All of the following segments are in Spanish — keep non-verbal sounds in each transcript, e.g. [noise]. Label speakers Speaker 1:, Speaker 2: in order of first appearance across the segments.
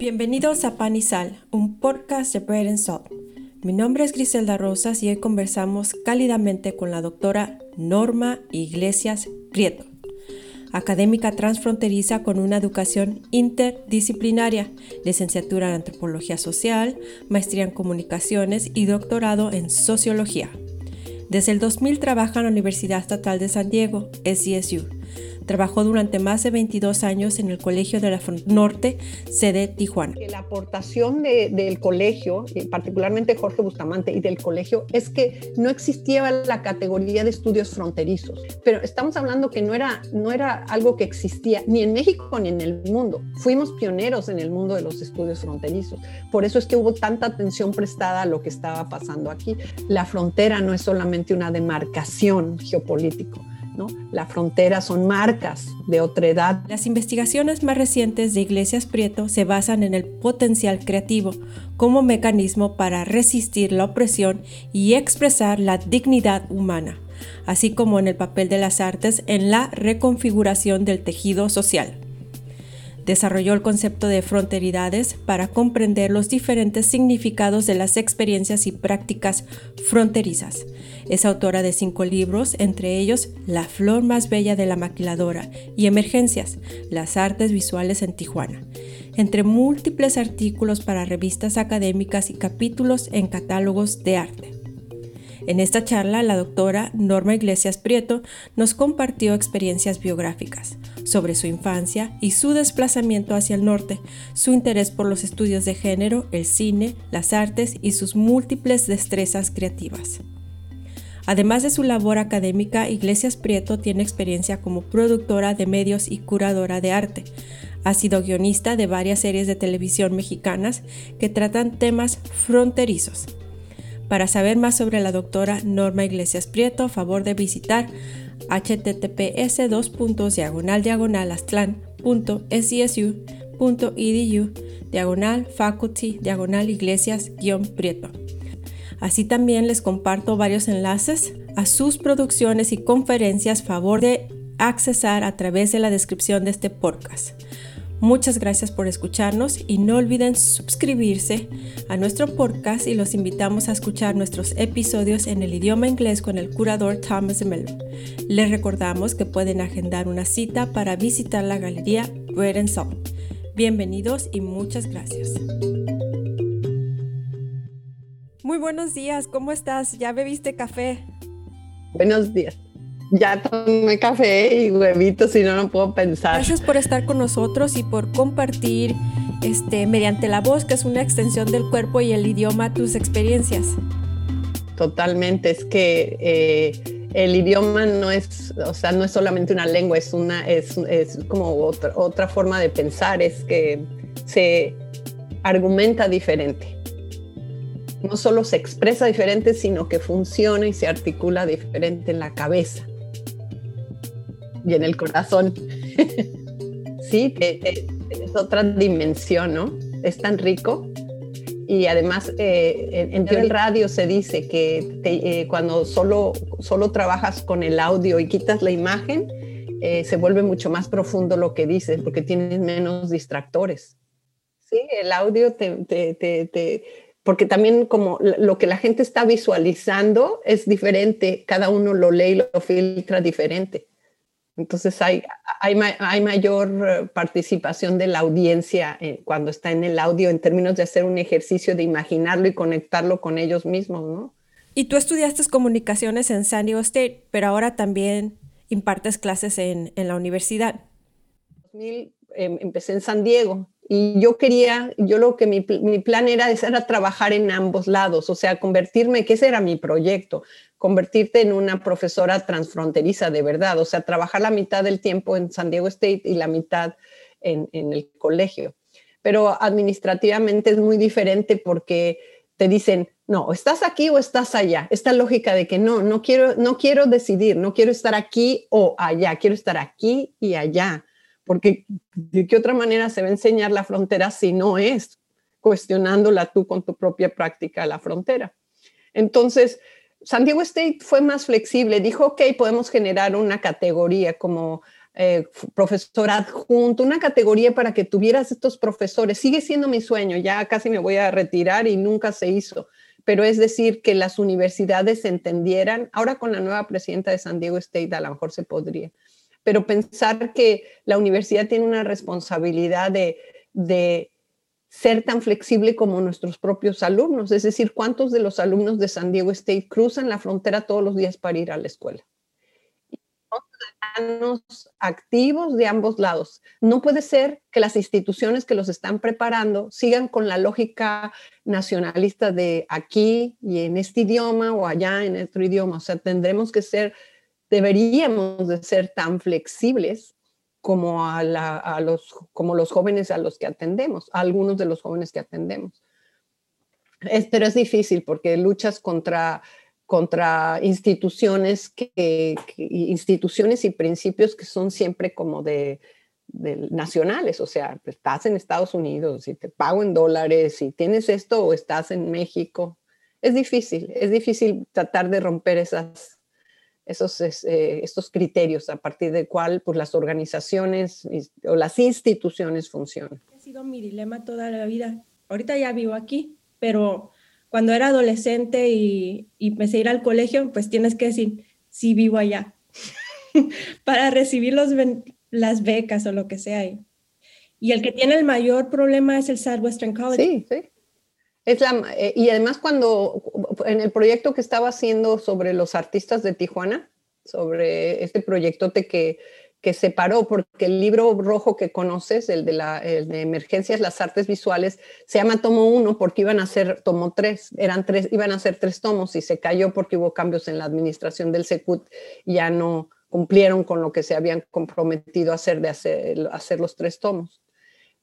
Speaker 1: Bienvenidos a Pan y Sal, un podcast de Bread and Salt. Mi nombre es Griselda Rosas y hoy conversamos cálidamente con la doctora Norma Iglesias Prieto, académica transfronteriza con una educación interdisciplinaria, licenciatura en antropología social, maestría en comunicaciones y doctorado en sociología. Desde el 2000 trabaja en la Universidad Estatal de San Diego, SDSU Trabajó durante más de 22 años en el Colegio de la Norte, sede Tijuana.
Speaker 2: La aportación del colegio, particularmente Jorge Bustamante y del colegio, es que no existía la categoría de estudios fronterizos. Pero estamos hablando que no era, no era algo que existía ni en México ni en el mundo. Fuimos pioneros en el mundo de los estudios fronterizos. Por eso es que hubo tanta atención prestada a lo que estaba pasando aquí. La frontera no es solamente una demarcación geopolítica la frontera son marcas de otra edad.
Speaker 1: Las investigaciones más recientes de Iglesias Prieto se basan en el potencial creativo como mecanismo para resistir la opresión y expresar la dignidad humana, así como en el papel de las artes en la reconfiguración del tejido social. Desarrolló el concepto de fronteridades para comprender los diferentes significados de las experiencias y prácticas fronterizas. Es autora de cinco libros, entre ellos La flor más bella de la maquiladora y Emergencias, las artes visuales en Tijuana, entre múltiples artículos para revistas académicas y capítulos en catálogos de arte. En esta charla, la doctora Norma Iglesias Prieto nos compartió experiencias biográficas sobre su infancia y su desplazamiento hacia el norte, su interés por los estudios de género, el cine, las artes y sus múltiples destrezas creativas. Además de su labor académica, Iglesias Prieto tiene experiencia como productora de medios y curadora de arte. Ha sido guionista de varias series de televisión mexicanas que tratan temas fronterizos. Para saber más sobre la doctora Norma Iglesias Prieto, favor de visitar https diagonal diagonal diagonal faculty diagonal iglesias prieto. Así también les comparto varios enlaces a sus producciones y conferencias favor de accesar a través de la descripción de este podcast. Muchas gracias por escucharnos y no olviden suscribirse a nuestro podcast y los invitamos a escuchar nuestros episodios en el idioma inglés con el curador Thomas Miller. Les recordamos que pueden agendar una cita para visitar la galería Bread and Salt. Bienvenidos y muchas gracias. Muy buenos días, ¿cómo estás? ¿Ya bebiste café?
Speaker 2: Buenos días ya tomé café y huevitos y no, no puedo pensar.
Speaker 1: Gracias por estar con nosotros y por compartir este, mediante la voz, que es una extensión del cuerpo y el idioma, tus experiencias.
Speaker 2: Totalmente, es que eh, el idioma no es, o sea, no es solamente una lengua, es, una, es, es como otra, otra forma de pensar, es que se argumenta diferente. No solo se expresa diferente, sino que funciona y se articula diferente en la cabeza y en el corazón. [laughs] sí, es otra dimensión, ¿no? Es tan rico. Y además, eh, en, el radio se dice que eh, cuando solo, solo trabajas con el audio y quitas la imagen, eh, se vuelve mucho más profundo lo que dices, porque tienes menos distractores. Sí, el audio te, te, te, porque también como lo que la gente está visualizando es diferente, cada uno lo lee y lo filtra diferente. Entonces hay, hay, mayor eh, participación de la audiencia eh, cuando está en el audio en términos de hacer un ejercicio de imaginarlo y conectarlo con ellos mismos, ¿no?
Speaker 1: Y tú estudiaste comunicaciones en San Diego State, pero ahora también impartes clases en, la universidad.
Speaker 2: En em, empecé en San Diego y yo quería, yo lo que mi, plan era, era trabajar en ambos lados, o sea, convertirme, que ese era mi proyecto, convertirte en una profesora transfronteriza de verdad, o sea, trabajar la mitad del tiempo en San Diego State y la mitad en, el colegio. Pero administrativamente es muy diferente porque te dicen, no, estás aquí o estás allá. Esta lógica de que no, no quiero, no quiero decidir, no quiero estar aquí o allá, quiero estar aquí y allá porque de qué otra manera se va a enseñar la frontera si no es cuestionándola tú con tu propia práctica la frontera. Entonces, San Diego State fue más flexible, dijo, ok, podemos generar una categoría como eh, profesor adjunto, una categoría para que tuvieras estos profesores. Sigue siendo mi sueño, ya casi me voy a retirar y nunca se hizo, pero es decir, que las universidades entendieran, ahora con la nueva presidenta de San Diego State a lo mejor se podría, pero pensar que la universidad tiene una responsabilidad de, de ser tan flexible como nuestros propios alumnos, es decir, cuántos de los alumnos de San Diego State cruzan la frontera todos los días para ir a la escuela. Activos de ambos lados. No puede ser que las instituciones que los están preparando sigan con la lógica nacionalista de aquí y en este idioma o allá en otro idioma. O sea, tendremos que ser, deberíamos de ser tan flexibles como, a, los, como los jóvenes a los que atendemos, a algunos de los jóvenes que atendemos. Es, pero es difícil porque luchas contra, contra instituciones, que, instituciones y principios que son siempre como de, nacionales, o sea, estás en Estados Unidos y te pago en dólares y tienes esto o estás en México. Es difícil, es difícil tratar de romper esas, esos, eh, estos criterios a partir del cual pues, las organizaciones o las instituciones funcionan.
Speaker 1: Ha sido mi dilema toda la vida. Ahorita ya vivo aquí, pero cuando era adolescente y, empecé a ir al colegio, pues tienes que decir, sí vivo allá, [laughs] para recibir los, las becas o lo que sea. Y el que tiene el mayor problema es el Southwestern College.
Speaker 2: Sí, sí. Es la, eh, y además cuando en el proyecto que estaba haciendo sobre los artistas de Tijuana, sobre este proyectote que, que se paró, porque el libro rojo que conoces, el de, la, de emergencias, las artes visuales, se llama tomo uno porque iban a ser tomo tres, eran tres, iban a ser tres tomos y se cayó porque hubo cambios en la administración del Secut, ya no cumplieron con lo que se habían comprometido a hacer de hacer, hacer los tres tomos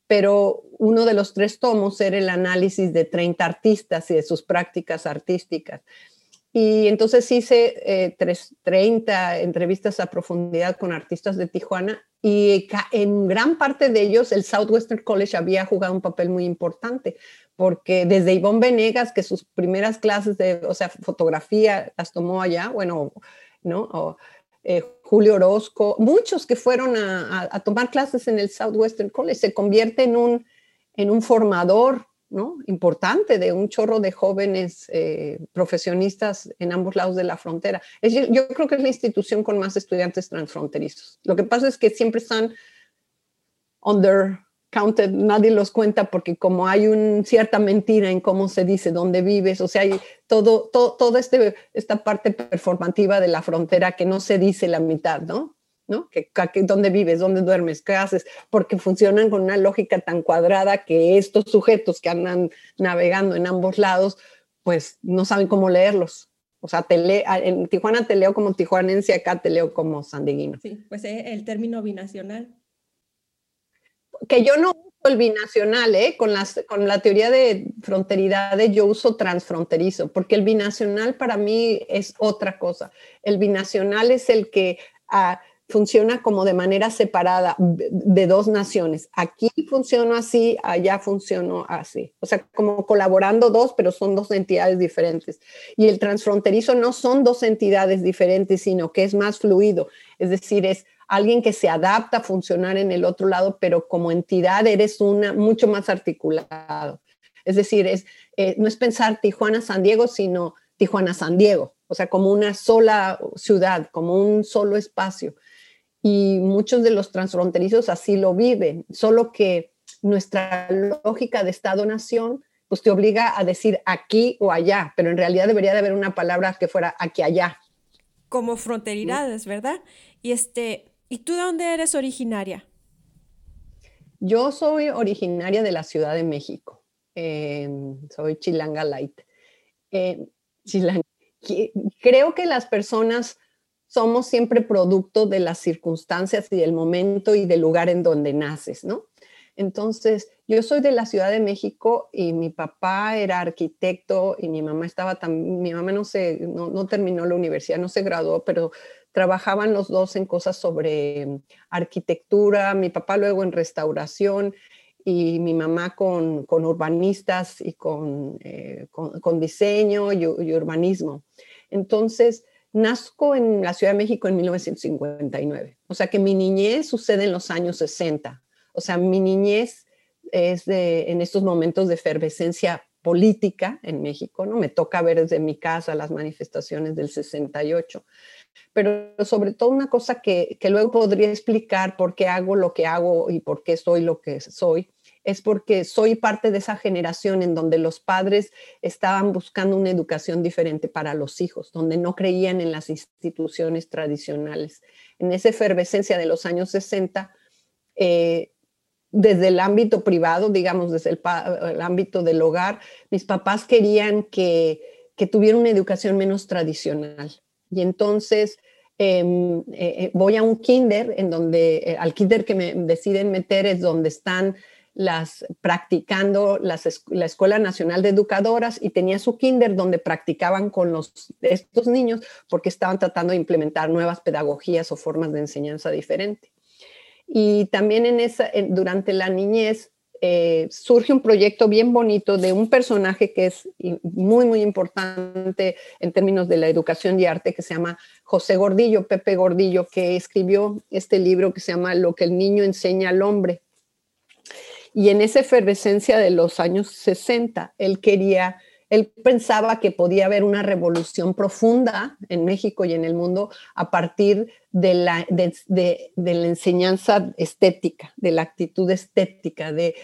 Speaker 2: pero uno de los tres tomos era el análisis de 30 artistas y de sus prácticas artísticas. Y entonces hice eh, 30 entrevistas a profundidad con artistas de Tijuana y en gran parte de ellos el Southwestern College había jugado un papel muy importante, porque desde Ivonne Venegas, que sus primeras clases de, o sea, fotografía las tomó allá, bueno, ¿no? Eh, Julio Orozco, muchos que fueron a, tomar clases en el Southwestern College, se convierte en un, en un formador ¿no? importante de un chorro de jóvenes eh, profesionistas en ambos lados de la frontera. yo creo que es la institución con más estudiantes transfronterizos. Lo que pasa es que siempre están under counted, nadie los cuenta porque como hay una cierta mentira en cómo se dice dónde vives, o sea, hay todo, todo, toda este, esta parte performativa de la frontera que no se dice la mitad, ¿no? ¿no? Que, ¿Dónde vives? ¿Dónde duermes? ¿Qué haces? Porque funcionan con una lógica tan cuadrada que estos sujetos que andan navegando en ambos lados, pues no saben cómo leerlos. O sea, te en Tijuana te leo como tijuanense, acá te leo como sandeguino.
Speaker 1: Sí, pues eh, el término binacional
Speaker 2: que yo no uso el binacional, ¿eh? con, las, con la teoría de fronteridades yo uso transfronterizo, porque el binacional para mí es otra cosa. El binacional es el que ah, funciona como de manera separada de dos naciones. Aquí funciona así, allá funciona así. O sea, como colaborando dos, pero son dos entidades diferentes. Y el transfronterizo no son dos entidades diferentes, sino que es más fluido. Es decir, es alguien que se adapta a funcionar en el otro lado, pero como entidad eres una mucho más articulado. Es decir, es, eh, no es pensar Tijuana-San Diego, sino Tijuana-San Diego, o sea, como una sola ciudad, como un solo espacio. Y muchos de los transfronterizos así lo viven, solo que nuestra lógica de Estado-Nación pues te obliga a decir aquí o allá, pero en realidad debería de haber una palabra que fuera aquí allá.
Speaker 1: Como fronteridades, ¿verdad? Y este, ¿Y tú de dónde eres originaria?
Speaker 2: Yo soy originaria de la Ciudad de México. Em, soy Chilanga Light. Em, creo que las personas somos siempre producto de las circunstancias y del momento y del lugar en donde naces, ¿no? Entonces, yo soy de la Ciudad de México y mi papá era arquitecto y mi mamá estaba también, mi mamá no, se, no, no terminó la universidad, no se graduó, pero trabajaban los dos en cosas sobre mm, arquitectura, mi papá luego en restauración y mi mamá con, con urbanistas y con, eh, con, diseño y, urbanismo. Entonces, nazco en la Ciudad de México en 1959. O sea que mi niñez sucede en los años 60. O sea, mi niñez es de, en estos momentos de efervescencia política en México, ¿no? Me toca ver desde mi casa las manifestaciones del 68. Pero sobre todo una cosa que, que luego podría explicar por qué hago lo que hago y por qué soy lo que soy, es porque soy parte de esa generación en donde los padres estaban buscando una educación diferente para los hijos, donde no creían en las instituciones tradicionales. En esa efervescencia de los años 60, eh, desde el ámbito privado, digamos, desde el, ámbito del hogar, mis papás querían que, que tuviera una educación menos tradicional. Y entonces em, eh, eh, voy a un kinder, en donde, al kinder que me deciden meter es donde están las practicando la Escuela Nacional de Educadoras y tenía su kinder donde practicaban con los, estos niños porque estaban tratando de implementar nuevas pedagogías o formas de enseñanza diferente. Y también en esa, durante la niñez eh, surge un proyecto bien bonito de un personaje que es muy, muy importante en términos de la educación y arte, que se llama José Gordillo, Pepe Gordillo, que escribió este libro que se llama Lo que el niño enseña al hombre. Y en esa efervescencia de los años 60, él quería, él pensaba que podía haber una revolución profunda en México y en el mundo a partir de la, enseñanza estética, de la actitud estética, de,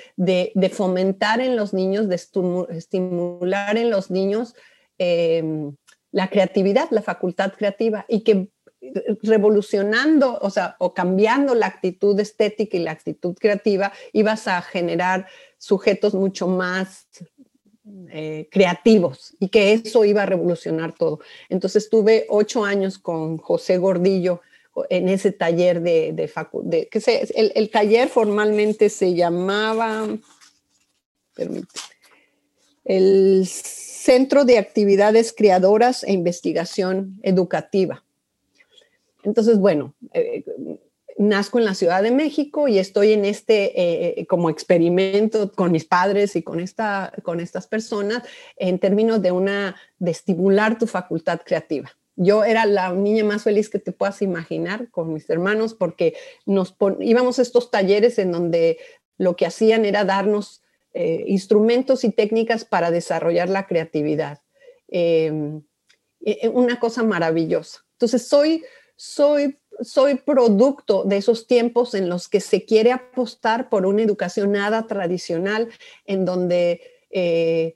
Speaker 2: fomentar en los niños, de estimular en los niños em, la creatividad, la facultad creativa, y que revolucionando, o sea, o cambiando la actitud estética y la actitud creativa, ibas a generar sujetos mucho más eh, creativos y que eso iba a revolucionar todo. Entonces tuve ocho años con José Gordillo en ese taller de, de, que se, el, el, taller formalmente se llamaba, el Centro de Actividades Creadoras e Investigación Educativa. Entonces, bueno, eh, nazco en la Ciudad de México y estoy en este eh, eh, como experimento con mis padres y con, esta, con estas personas en términos de una de estimular tu facultad creativa. Yo era la niña más feliz que te puedas imaginar con mis hermanos porque nos íbamos a estos talleres en donde lo que hacían era darnos instrumentos y técnicas para desarrollar la creatividad. Em, una cosa maravillosa. Entonces, soy soy, soy producto de esos tiempos en los que se quiere apostar por una educación nada tradicional, en donde eh,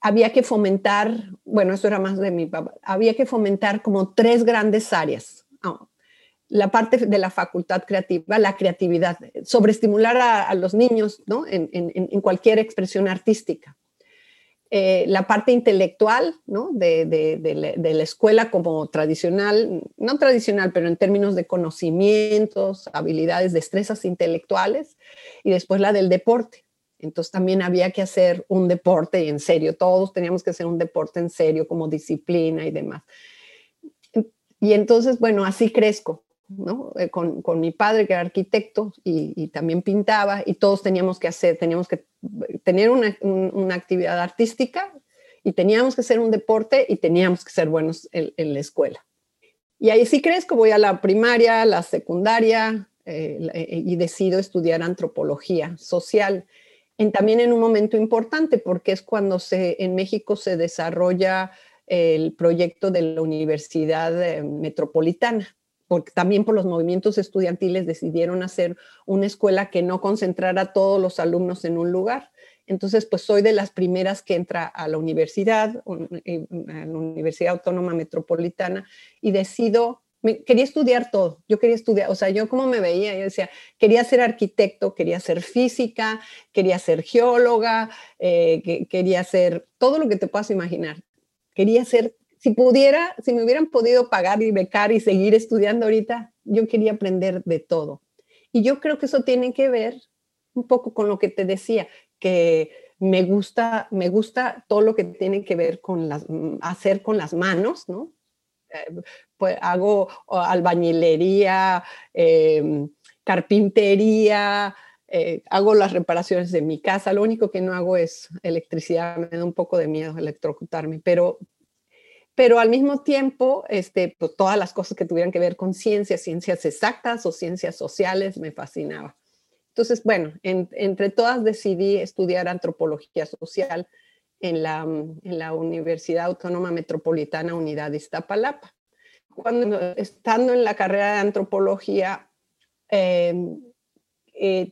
Speaker 2: había que fomentar, bueno, esto era más de mi papá, había que fomentar como tres grandes áreas. la parte de la facultad creativa, la creatividad, sobreestimular a, los niños ¿no? en, en cualquier expresión artística. Eh, la parte intelectual ¿no? de, la, escuela como tradicional, no tradicional, pero en términos de conocimientos, habilidades, destrezas intelectuales, y después la del deporte. Entonces también había que hacer un deporte en serio, todos teníamos que hacer un deporte en serio como disciplina y demás. Y entonces, bueno, así crezco. Eh, con, mi padre que era arquitecto y, también pintaba y todos teníamos que hacer, teníamos que tener una, actividad artística y teníamos que hacer un deporte y teníamos que ser buenos en, la escuela. Y ahí sí crezco, voy a la primaria, la secundaria eh, eh, y decido estudiar antropología social. En, también en un momento importante porque es cuando se, en México se desarrolla el proyecto de la Universidad Metropolitana porque también por los movimientos estudiantiles decidieron hacer una escuela que no concentrara a todos los alumnos en un lugar. Entonces, pues soy de las primeras que entra a la universidad, eh, a la Universidad Autónoma Metropolitana, y decido, quería estudiar todo, yo quería estudiar, o sea, yo como me veía, yo decía, quería ser arquitecto, quería ser física, quería ser geóloga, eh, quería ser todo lo que te puedas imaginar. Quería ser si pudiera, si me hubieran podido pagar y becar y seguir estudiando ahorita, yo quería aprender de todo. Y yo creo que eso tiene que ver un poco con lo que te decía, que me gusta, me gusta todo lo que tiene que ver con las, hacer con las manos, ¿no? Eh, pues hago albañilería, em, carpintería, eh, hago las reparaciones de mi casa. Lo único que no hago es electricidad, me da un poco de miedo electrocutarme, pero, pero al mismo tiempo, este, pues, todas las cosas que tuvieran que ver con ciencias, ciencias exactas o ciencias sociales, me fascinaba. Entonces, bueno, entre todas decidí estudiar antropología social en la, en la Universidad Autónoma Metropolitana Unidad de Iztapalapa. Cuando estando en la carrera de antropología, eh, eh,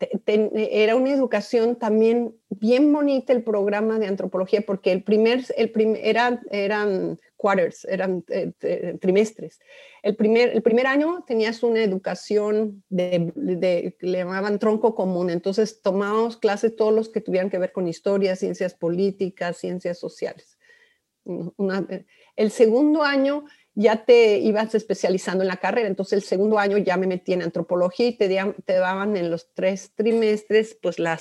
Speaker 2: era una educación también bien bonita el programa de antropología porque el primer, el eran, eran quarters, eran eh, trimestres. El primer, el primer año tenías una educación de, de, le llamaban tronco común, entonces tomábamos clases todos los que tuvieran que ver con historia, ciencias políticas, ciencias sociales. el segundo año ya te ibas especializando en la carrera. Entonces el segundo año ya me metí en antropología y te, te daban en los tres trimestres pues la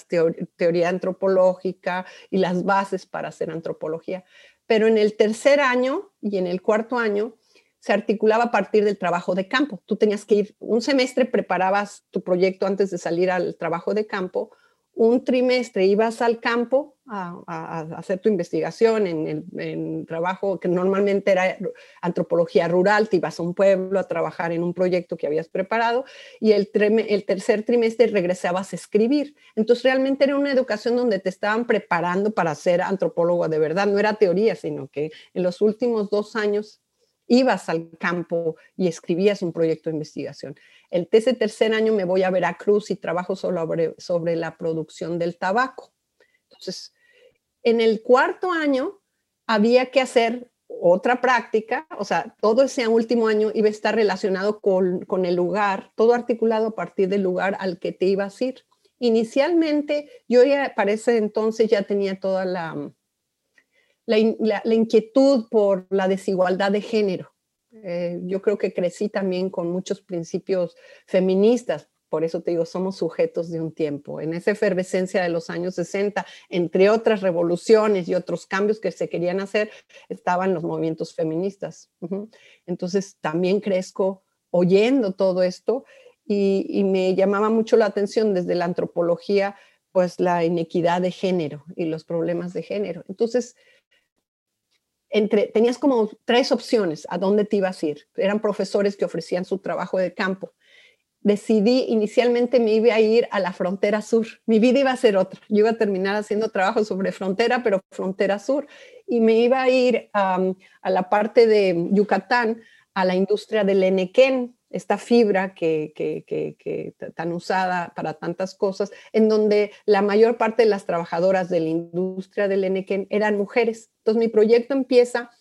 Speaker 2: teoría antropológica y las bases para hacer antropología. Pero en el tercer año y en el cuarto año se articulaba a partir del trabajo de campo. Tú tenías que ir, un semestre preparabas tu proyecto antes de salir al trabajo de campo, un trimestre ibas al campo a, hacer tu investigación en el trabajo que normalmente era antropología rural, te ibas a un pueblo a trabajar en un proyecto que habías preparado y el, el tercer trimestre regresabas a escribir. Entonces realmente era una educación donde te estaban preparando para ser antropólogo de verdad, no era teoría, sino que en los últimos dos años ibas al campo y escribías un proyecto de investigación. El ese tercer año me voy a Veracruz y trabajo sobre, sobre la producción del tabaco. Entonces, en el cuarto año había que hacer otra práctica, o sea, todo ese último año iba a estar relacionado con, con, el lugar, todo articulado a partir del lugar al que te ibas a ir. Inicialmente, yo ya para ese entonces ya tenía toda la, la, inquietud por la desigualdad de género. Eh, yo creo que crecí también con muchos principios feministas, por eso te digo, somos sujetos de un tiempo. En esa efervescencia de los años 60, entre otras revoluciones y otros cambios que se querían hacer, estaban los movimientos feministas. Entonces también crezco oyendo todo esto y, y, me llamaba mucho la atención desde la antropología, pues la inequidad de género y los problemas de género. Entonces, tenías como tres opciones a dónde te ibas a ir. Eran profesores que ofrecían su trabajo de campo. Decidí, inicialmente me iba a ir a la frontera sur. Mi vida iba a ser otra. Yo iba a terminar haciendo trabajo sobre frontera, pero frontera sur. Y me iba a ir a la parte de Yucatán, a la industria del enequén, esta fibra que, que, tan usada para tantas cosas, en donde la mayor parte de las trabajadoras de la industria del Enequén eran mujeres. Entonces mi proyecto empieza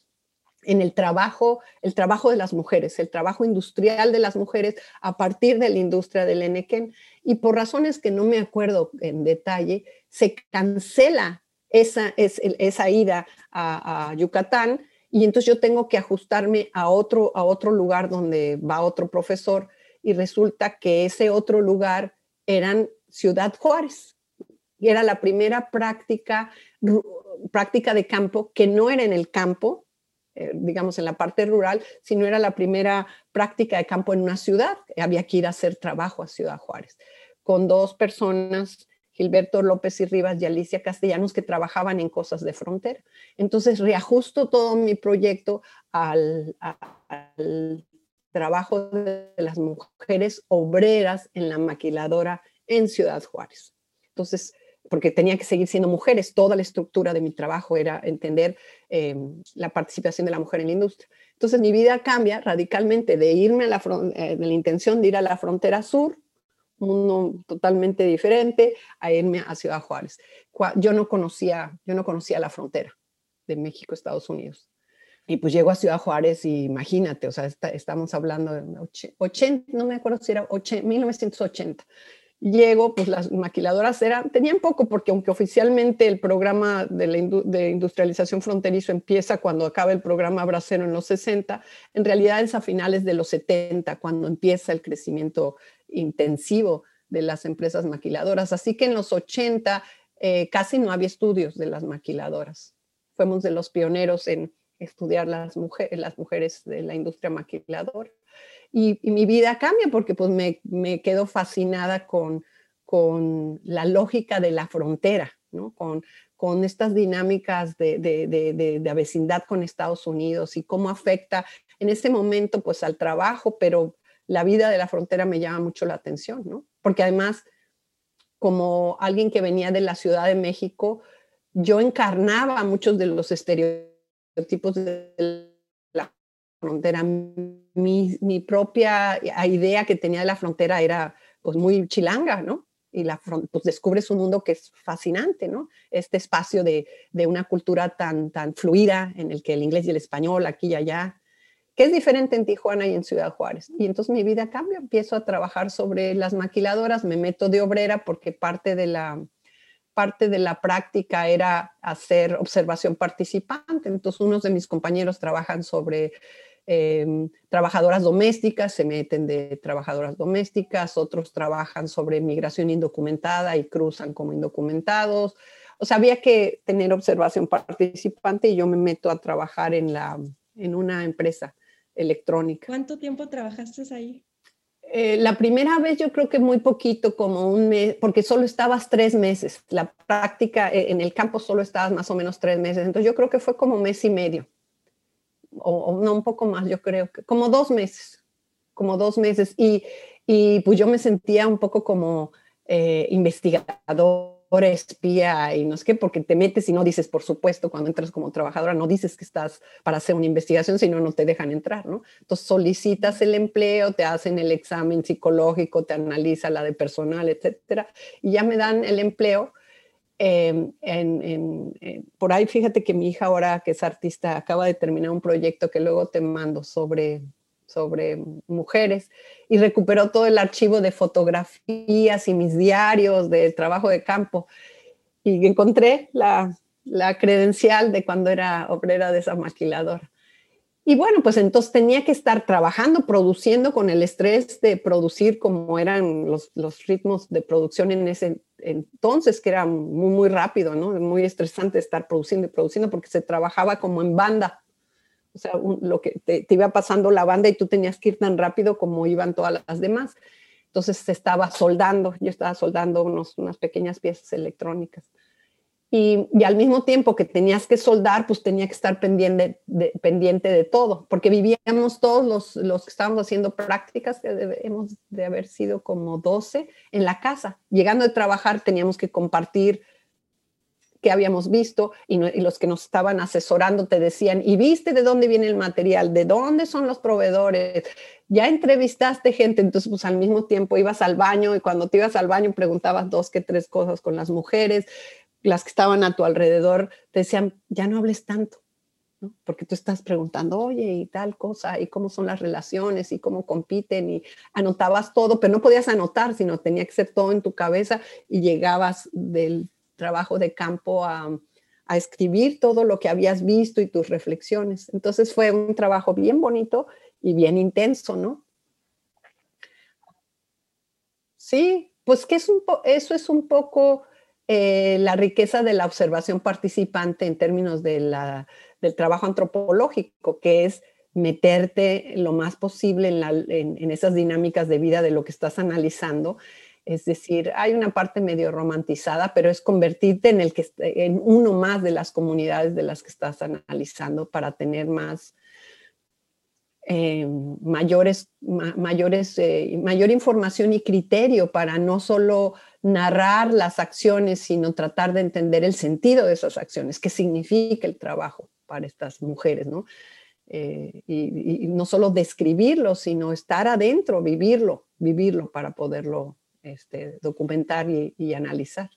Speaker 2: en el trabajo, el trabajo de las mujeres, el trabajo industrial de las mujeres a partir de la industria del Enequén. Y por razones que no me acuerdo en detalle, se cancela esa, esa ida a, a Yucatán y entonces yo tengo que ajustarme a otro, a otro lugar donde va otro profesor y resulta que ese otro lugar eran Ciudad Juárez. Y era la primera práctica, práctica de campo que no era en el campo, eh, digamos en la parte rural, sino era la primera práctica de campo en una ciudad. Había que ir a hacer trabajo a Ciudad Juárez con dos personas Gilberto López y Rivas y Alicia Castellanos que trabajaban en cosas de frontera. Entonces reajusto todo mi proyecto al, trabajo de las mujeres obreras en la maquiladora en Ciudad Juárez. Entonces, porque tenía que seguir siendo mujeres, toda la estructura de mi trabajo era entender em, la participación de la mujer en la industria. Entonces mi vida cambia radicalmente de irme a la, eh, de la intención de ir a la frontera sur mundo totalmente diferente a irme a Ciudad Juárez. Yo no conocía, yo no conocía la frontera de México, Estados Unidos. Y pues llego a Ciudad Juárez y imagínate, o sea, estamos hablando de 80, no me acuerdo si era 1980. Llego, pues las maquiladoras eran, tenían poco, porque aunque oficialmente el programa de, la de industrialización fronterizo empieza cuando acaba el programa Bracero en los 60, en realidad es a finales de los 70 cuando empieza el crecimiento intensivo de las empresas maquiladoras. Así que en los 80 eh, casi no había estudios de las maquiladoras. Fuimos de los pioneros en estudiar las, mujeres, las mujeres de la industria maquiladora. Y, mi vida cambia porque pues me, me quedo fascinada con, con la lógica de la frontera, ¿no? Con, con estas dinámicas de, de, de, vecindad con Estados Unidos y cómo afecta en ese momento pues al trabajo, pero la vida de la frontera me llama mucho la atención, ¿no? Porque además, como alguien que venía de la Ciudad de México, yo encarnaba muchos de los estereotipos de frontera. Mi, mi propia idea que tenía de la frontera era pues muy chilanga, ¿no? y la, pues descubres un mundo que es fascinante, ¿no? Este espacio de, de, una cultura tan, tan fluida en el que el inglés y el español aquí y allá, que es diferente en Tijuana y en Ciudad Juárez. Y entonces mi vida cambia, empiezo a trabajar sobre las maquiladoras, me meto de obrera porque parte de la, parte de la práctica era hacer observación participante. Entonces unos de mis compañeros trabajan sobre Em, trabajadoras domésticas, se meten de trabajadoras domésticas, otros trabajan sobre migración indocumentada y cruzan como indocumentados. O sea, había que tener observación participante y yo me meto a trabajar en, la, en una empresa electrónica.
Speaker 1: ¿Cuánto tiempo trabajaste ahí?
Speaker 2: Eh, la primera vez yo creo que muy poquito, como un mes, porque solo estabas tres meses. La práctica eh, en el campo solo estabas más o menos tres meses. Entonces yo creo que fue como mes y medio o, no un poco más, yo creo, que como dos meses, como dos meses. Y, y pues yo me sentía un poco como eh, investigadora, espía y no sé qué, porque te metes y no dices, por supuesto, cuando entras como trabajadora, no dices que estás para hacer una investigación, sino no te dejan entrar, ¿no? Entonces solicitas el empleo, te hacen el examen psicológico, te analiza la de personal, etcétera, y ya me dan el empleo Em, en, por ahí fíjate que mi hija ahora, que es artista, acaba de terminar un proyecto que luego te mando sobre, sobre mujeres y recuperó todo el archivo de fotografías y mis diarios de trabajo de campo y encontré la, la credencial de cuando era obrera de esa maquiladora. Y bueno, pues entonces tenía que estar trabajando, produciendo con el estrés de producir como eran los, los ritmos de producción en ese entonces, que era muy, muy rápido, ¿no? Muy estresante estar produciendo y produciendo porque se trabajaba como en banda. O sea, lo que te, iba pasando la banda y tú tenías que ir tan rápido como iban todas las demás. Entonces se estaba soldando, yo estaba soldando unos, unas pequeñas piezas electrónicas. Y, al mismo tiempo que tenías que soldar, pues tenía que estar pendiente de, pendiente de todo, porque vivíamos todos los, los que estábamos haciendo prácticas, que debemos de haber sido como 12 en la casa. Llegando de trabajar teníamos que compartir qué habíamos visto y, y, los que nos estaban asesorando te decían, ¿y viste de dónde viene el material? ¿De dónde son los proveedores? Ya entrevistaste gente, entonces pues al mismo tiempo ibas al baño y cuando te ibas al baño preguntabas dos que tres cosas con las mujeres, las que estaban a tu alrededor te decían, ya no hables tanto, ¿no? porque tú estás preguntando, oye, y tal cosa, y cómo son las relaciones, y cómo compiten, y anotabas todo, pero no podías anotar, sino tenía que ser todo en tu cabeza y llegabas del trabajo de campo a, a escribir todo lo que habías visto y tus reflexiones. Entonces fue un trabajo bien bonito y bien intenso, ¿no? Sí, pues que es un eso es un poco eh, la riqueza de la observación participante en términos del trabajo antropológico, que es meterte lo más posible en, en, esas dinámicas de vida de lo que estás analizando. Es decir, hay una parte medio romantizada, pero es convertirte en, el que, en uno más de las comunidades de las que estás analizando para tener más, eh, mayores, mayores, eh, mayor información y criterio para no solo narrar las acciones, sino tratar de entender el sentido de esas acciones, qué significa el trabajo para estas mujeres, ¿no? Eh, y, no solo describirlo, sino estar adentro, vivirlo, vivirlo para poderlo este, documentar y, analizar.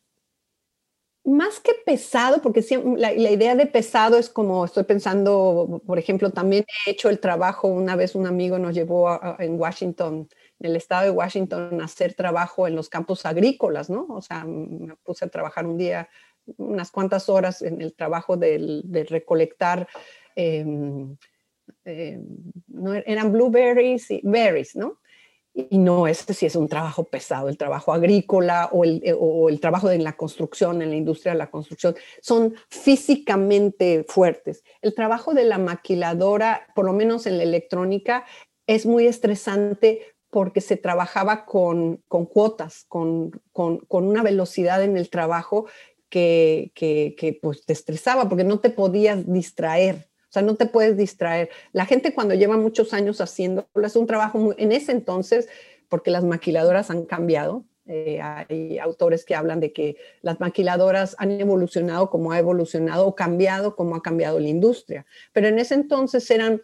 Speaker 2: Más que pesado, porque la, la, idea de pesado es como estoy pensando, por ejemplo, también he hecho el trabajo, una vez un amigo nos llevó en Washington en el estado de Washington hacer trabajo en los campos agrícolas, ¿no? O sea, me puse a trabajar un día, unas cuantas horas en el trabajo de, recolectar, em, em, eran blueberries y berries, ¿no? Y no, este sí es un trabajo pesado, el trabajo agrícola o el, o el trabajo en la construcción, en la industria de la construcción, son físicamente fuertes. El trabajo de la maquiladora, por lo menos en la electrónica, es muy estresante porque se trabajaba con, cuotas, con, una velocidad en el trabajo que, que, pues te estresaba porque no te podías distraer. O sea, no te puedes distraer. La gente cuando lleva muchos años haciendo, es un trabajo muy, en ese entonces, porque las maquiladoras han cambiado, eh, hay autores que hablan de que las maquiladoras han evolucionado como ha evolucionado o cambiado como ha cambiado la industria. Pero en ese entonces eran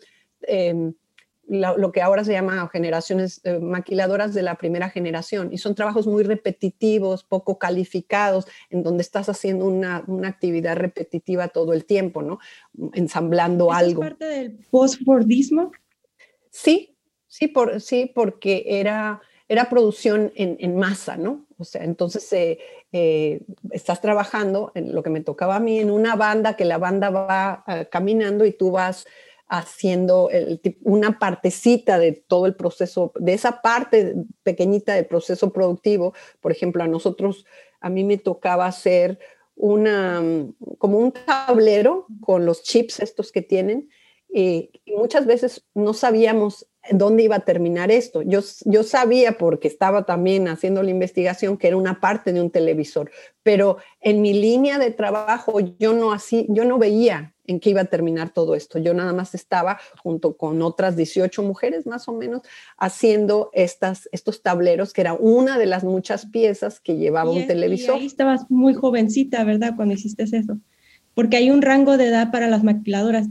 Speaker 2: lo, que ahora se llama generaciones eh, maquiladoras de la primera generación y son trabajos muy repetitivos, poco calificados, en donde estás haciendo una, una actividad repetitiva todo el tiempo, ¿no? Ensamblando algo.
Speaker 3: ¿Es parte del postfordismo?
Speaker 2: Sí, sí, por, sí, porque era era producción en, masa, ¿no? O sea, entonces eh, eh, estás trabajando, en lo que me tocaba a mí, en una banda, que la banda va caminando y tú vas haciendo una partecita de todo el proceso, de esa parte pequeñita del proceso productivo. Por ejemplo, a nosotros, a mí me tocaba hacer una, como un tablero con los chips estos que tienen, y muchas veces no sabíamos dónde iba a terminar esto. Yo, yo sabía, porque estaba también haciendo la investigación, que era una parte de un televisor, pero en mi línea de trabajo yo no, así, yo no veía en qué iba a terminar todo esto. Yo nada más estaba junto con otras 18 mujeres más o menos haciendo estas, estos tableros, que era una de las muchas piezas que llevaba un televisor. Y
Speaker 3: ahí estabas muy jovencita, ¿verdad? Cuando hiciste eso. Porque hay un rango de edad para las maquiladoras.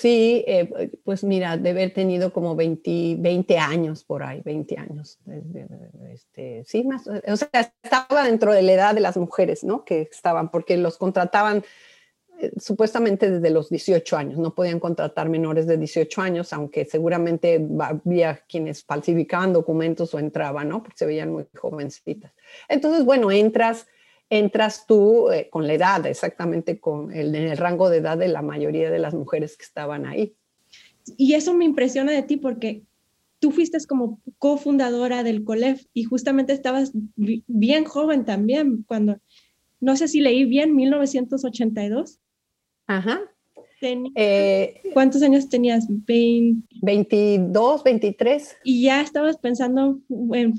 Speaker 2: Sí, eh, pues mira, de haber tenido como 20, 20, años por ahí, 20 años. Este, sí, más, o sea, estaba dentro de la edad de las mujeres, ¿no? Que estaban, porque los contrataban eh, supuestamente desde los 18 años, no podían contratar menores de 18 años, aunque seguramente había quienes falsificaban documentos o entraban, ¿no? Porque se veían muy jovencitas. Entonces, bueno, entras entras tú eh, con la edad, exactamente con el, en el rango de edad de la mayoría de las mujeres que estaban ahí.
Speaker 3: Y eso me impresiona de ti porque tú fuiste como cofundadora del COLEF y justamente estabas bien joven también cuando, no sé si leí bien, 1982.
Speaker 2: Ajá.
Speaker 3: Eh, ¿Cuántos años tenías?
Speaker 2: 22, 23.
Speaker 3: Y ya estabas pensando en,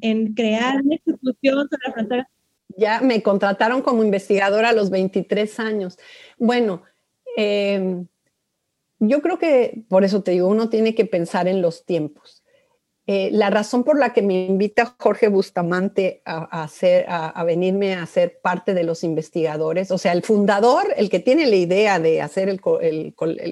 Speaker 3: en crear una institución sobre la frontera
Speaker 2: ya me contrataron como investigadora a los 23 años. Bueno, em, yo creo que por eso te digo, uno tiene que pensar en los tiempos. Eh, la razón por la que me invita Jorge Bustamante a, hacer, a, venirme a ser parte de los investigadores, o sea, el fundador, el que tiene la idea de hacer el,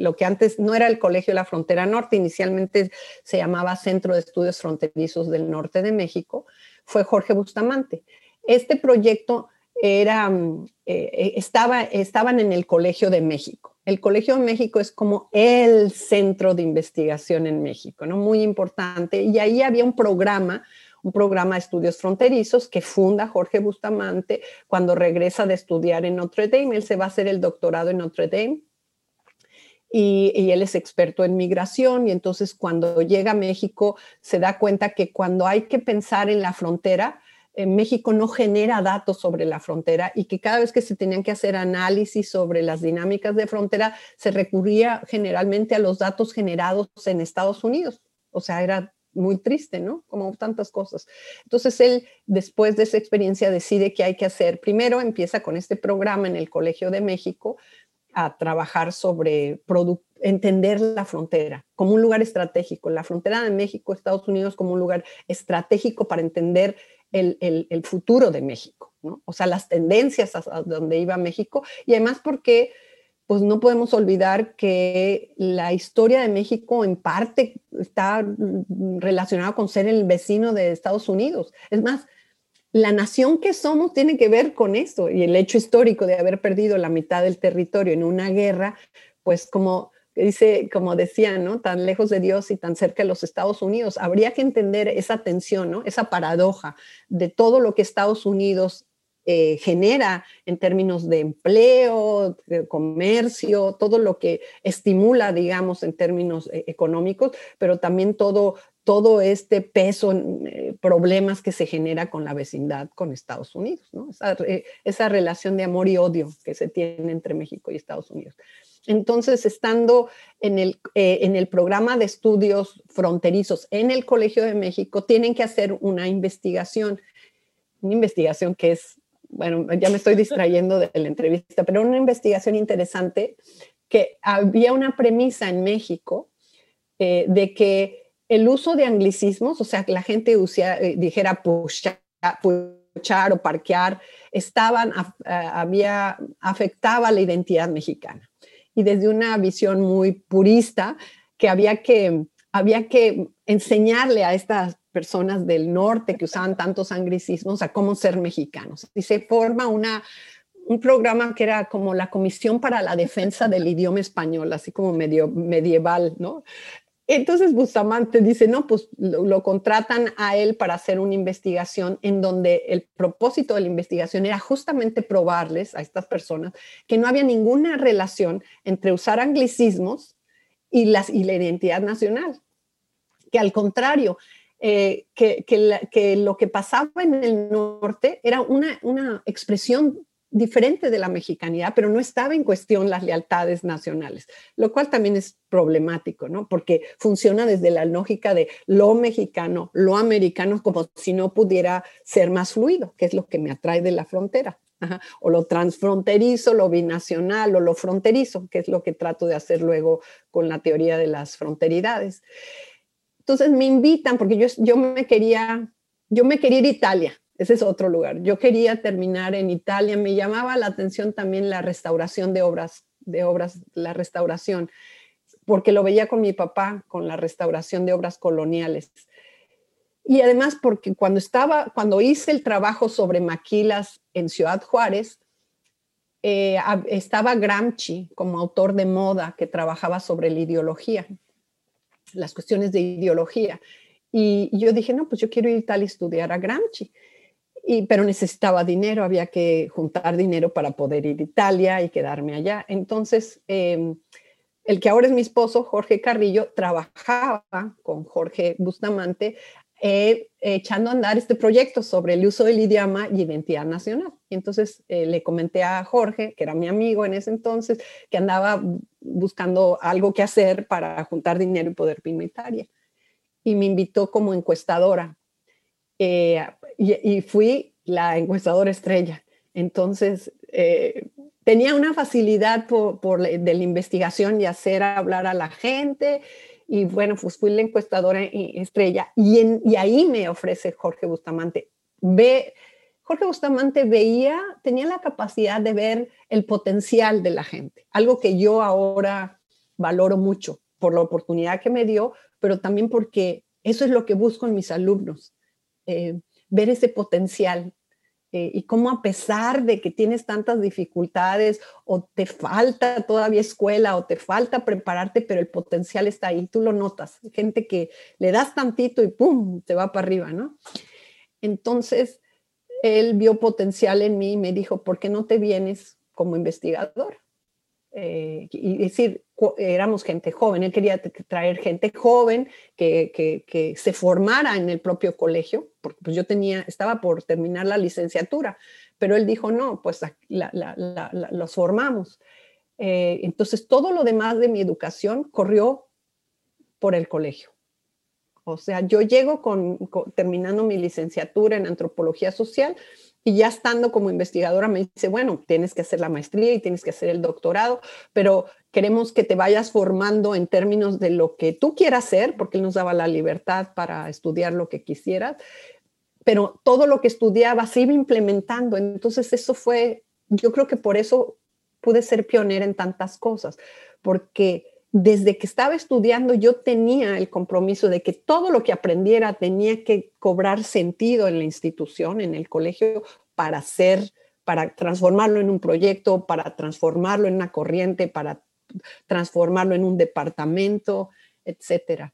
Speaker 2: lo que antes no era el Colegio de la Frontera Norte, inicialmente se llamaba Centro de Estudios Fronterizos del Norte de México, fue Jorge Bustamante. Este proyecto era, mm, eh, eh, estaba, estaban en el Colegio de México. El Colegio de México es como el centro de investigación en México, ¿no? Muy importante. Y ahí había un programa, un programa de estudios fronterizos que funda Jorge Bustamante cuando regresa de estudiar en Notre Dame. Él se va a hacer el doctorado en Notre Dame. Y, y, él es experto en migración y entonces cuando llega a México se da cuenta que cuando hay que pensar en la frontera, México no genera datos sobre la frontera y que cada vez que se tenían que hacer análisis sobre las dinámicas de frontera, se recurría generalmente a los datos generados en Estados Unidos. O sea, era muy triste, ¿no? Como tantas cosas. Entonces él, después de esa experiencia, decide que hay que hacer. Primero empieza con este programa en el Colegio de México a trabajar sobre entender la frontera como un lugar estratégico, la frontera de México, Estados Unidos como un lugar estratégico para entender el, futuro de México, ¿no? O sea, las tendencias a, donde iba México y además porque pues no podemos olvidar que la historia de México en parte está relacionada con ser el vecino de Estados Unidos. Es más, la nación que somos tiene que ver con esto y el hecho histórico de haber perdido la mitad del territorio en una guerra, pues como dice, como decía, ¿no? Tan lejos de Dios y tan cerca de los Estados Unidos. Habría que entender esa tensión, ¿no? Esa paradoja de todo lo que Estados Unidos eh, genera en términos de empleo, de comercio, todo lo que estimula, digamos, en términos eh, económicos, pero también todo, todo este peso, eh, problemas que se genera con la vecindad con Estados Unidos, ¿no? Esa, esa relación de amor y odio que se tiene entre México y Estados Unidos. Entonces, estando en el, eh, en el programa de estudios fronterizos en el Colegio de México, tienen que hacer una investigación, una investigación que es bueno, ya me estoy distrayendo de la entrevista, pero una investigación interesante que había una premisa en México eh, de que el uso de anglicismos, o sea, que la gente eh, dijera puchar, puchar, o parquear, estaban, había, afectaba la identidad mexicana. Y desde una visión muy purista, que había que, había que enseñarle a estas personas del norte que usaban tantos anglicismos a cómo ser mexicanos. Y se forma una, un programa que era como la Comisión para la Defensa del Idioma Español, así como medio medieval, ¿no? Entonces Bustamante dice, no, pues lo, contratan a él para hacer una investigación en donde el propósito de la investigación era justamente probarles a estas personas que no había ninguna relación entre usar anglicismos y, las, y la identidad nacional, que al contrario, eh, que, que, lo que pasaba en el norte era una, una expresión diferente de la mexicanidad, pero no estaba en cuestión las lealtades nacionales, lo cual también es problemático, ¿no? Porque funciona desde la lógica de lo mexicano, lo americano, como si no pudiera ser más fluido, que es lo que me atrae de la frontera. O lo transfronterizo, lo binacional o lo fronterizo, que es lo que trato de hacer luego con la teoría de las fronteridades. Entonces me invitan, porque yo, yo me quería, yo me quería ir a Italia, ese es otro lugar. Yo quería terminar en Italia, me llamaba la atención también la restauración de obras, de obras, la restauración, porque lo veía con mi papá, con la restauración de obras coloniales. Y además porque cuando estaba, cuando hice el trabajo sobre maquilas en Ciudad Juárez, eh, estaba Gramsci como autor de moda que trabajaba sobre la ideología, las cuestiones de ideología. Y yo dije, no, pues yo quiero ir a Italia a estudiar a Gramsci pero necesitaba dinero, había que juntar dinero para poder ir a Italia y quedarme allá. Entonces, em, el que ahora es mi esposo, Jorge Carrillo, trabajaba con Jorge Bustamante eh, echando a andar este proyecto sobre el uso del idioma y identidad nacional. Y entonces eh, le comenté a Jorge, que era mi amigo en ese entonces, que andaba buscando algo que hacer para juntar dinero y poder irme a Italia. Y me invitó como encuestadora. Eh, y, fui la encuestadora estrella. Entonces, eh, tenía una facilidad por, de la investigación y hacer hablar a la gente. Y bueno, pues fui la encuestadora estrella. Y, y ahí me ofrece Jorge Bustamante. Ve, Jorge Bustamante veía, tenía la capacidad de ver el potencial de la gente, algo que yo ahora valoro mucho por la oportunidad que me dio, pero también porque eso es lo que busco en mis alumnos. Eh, ver ese potencial eh, y cómo a pesar de que tienes tantas dificultades o te falta todavía escuela o te falta prepararte, pero el potencial está ahí, tú lo notas. Gente que le das tantito y ¡pum! te va para arriba, ¿no? Entonces, él vio potencial en mí y me dijo, ¿por qué no te vienes como investigador? Eh, y decir, éramos gente joven, él quería traer gente joven que, que, se formara en el propio colegio, porque pues yo tenía, estaba por terminar la licenciatura, pero él dijo, no, pues los formamos. Eh, entonces, todo lo demás de mi educación corrió por el colegio. O sea, yo llego con, terminando mi licenciatura en antropología social y ya estando como investigadora me dice, bueno, tienes que hacer la maestría y tienes que hacer el doctorado, pero queremos que te vayas formando en términos de lo que tú quieras hacer, porque él nos daba la libertad para estudiar lo que quisieras, pero todo lo que estudiaba se iba implementando. Entonces eso fue, yo creo que por eso pude ser pionera en tantas cosas, porque desde que estaba estudiando yo tenía el compromiso de que todo lo que aprendiera tenía que cobrar sentido en la institución, en el colegio, para hacer, para transformarlo en un proyecto, para transformarlo en una corriente, para transformarlo en un departamento, etcétera.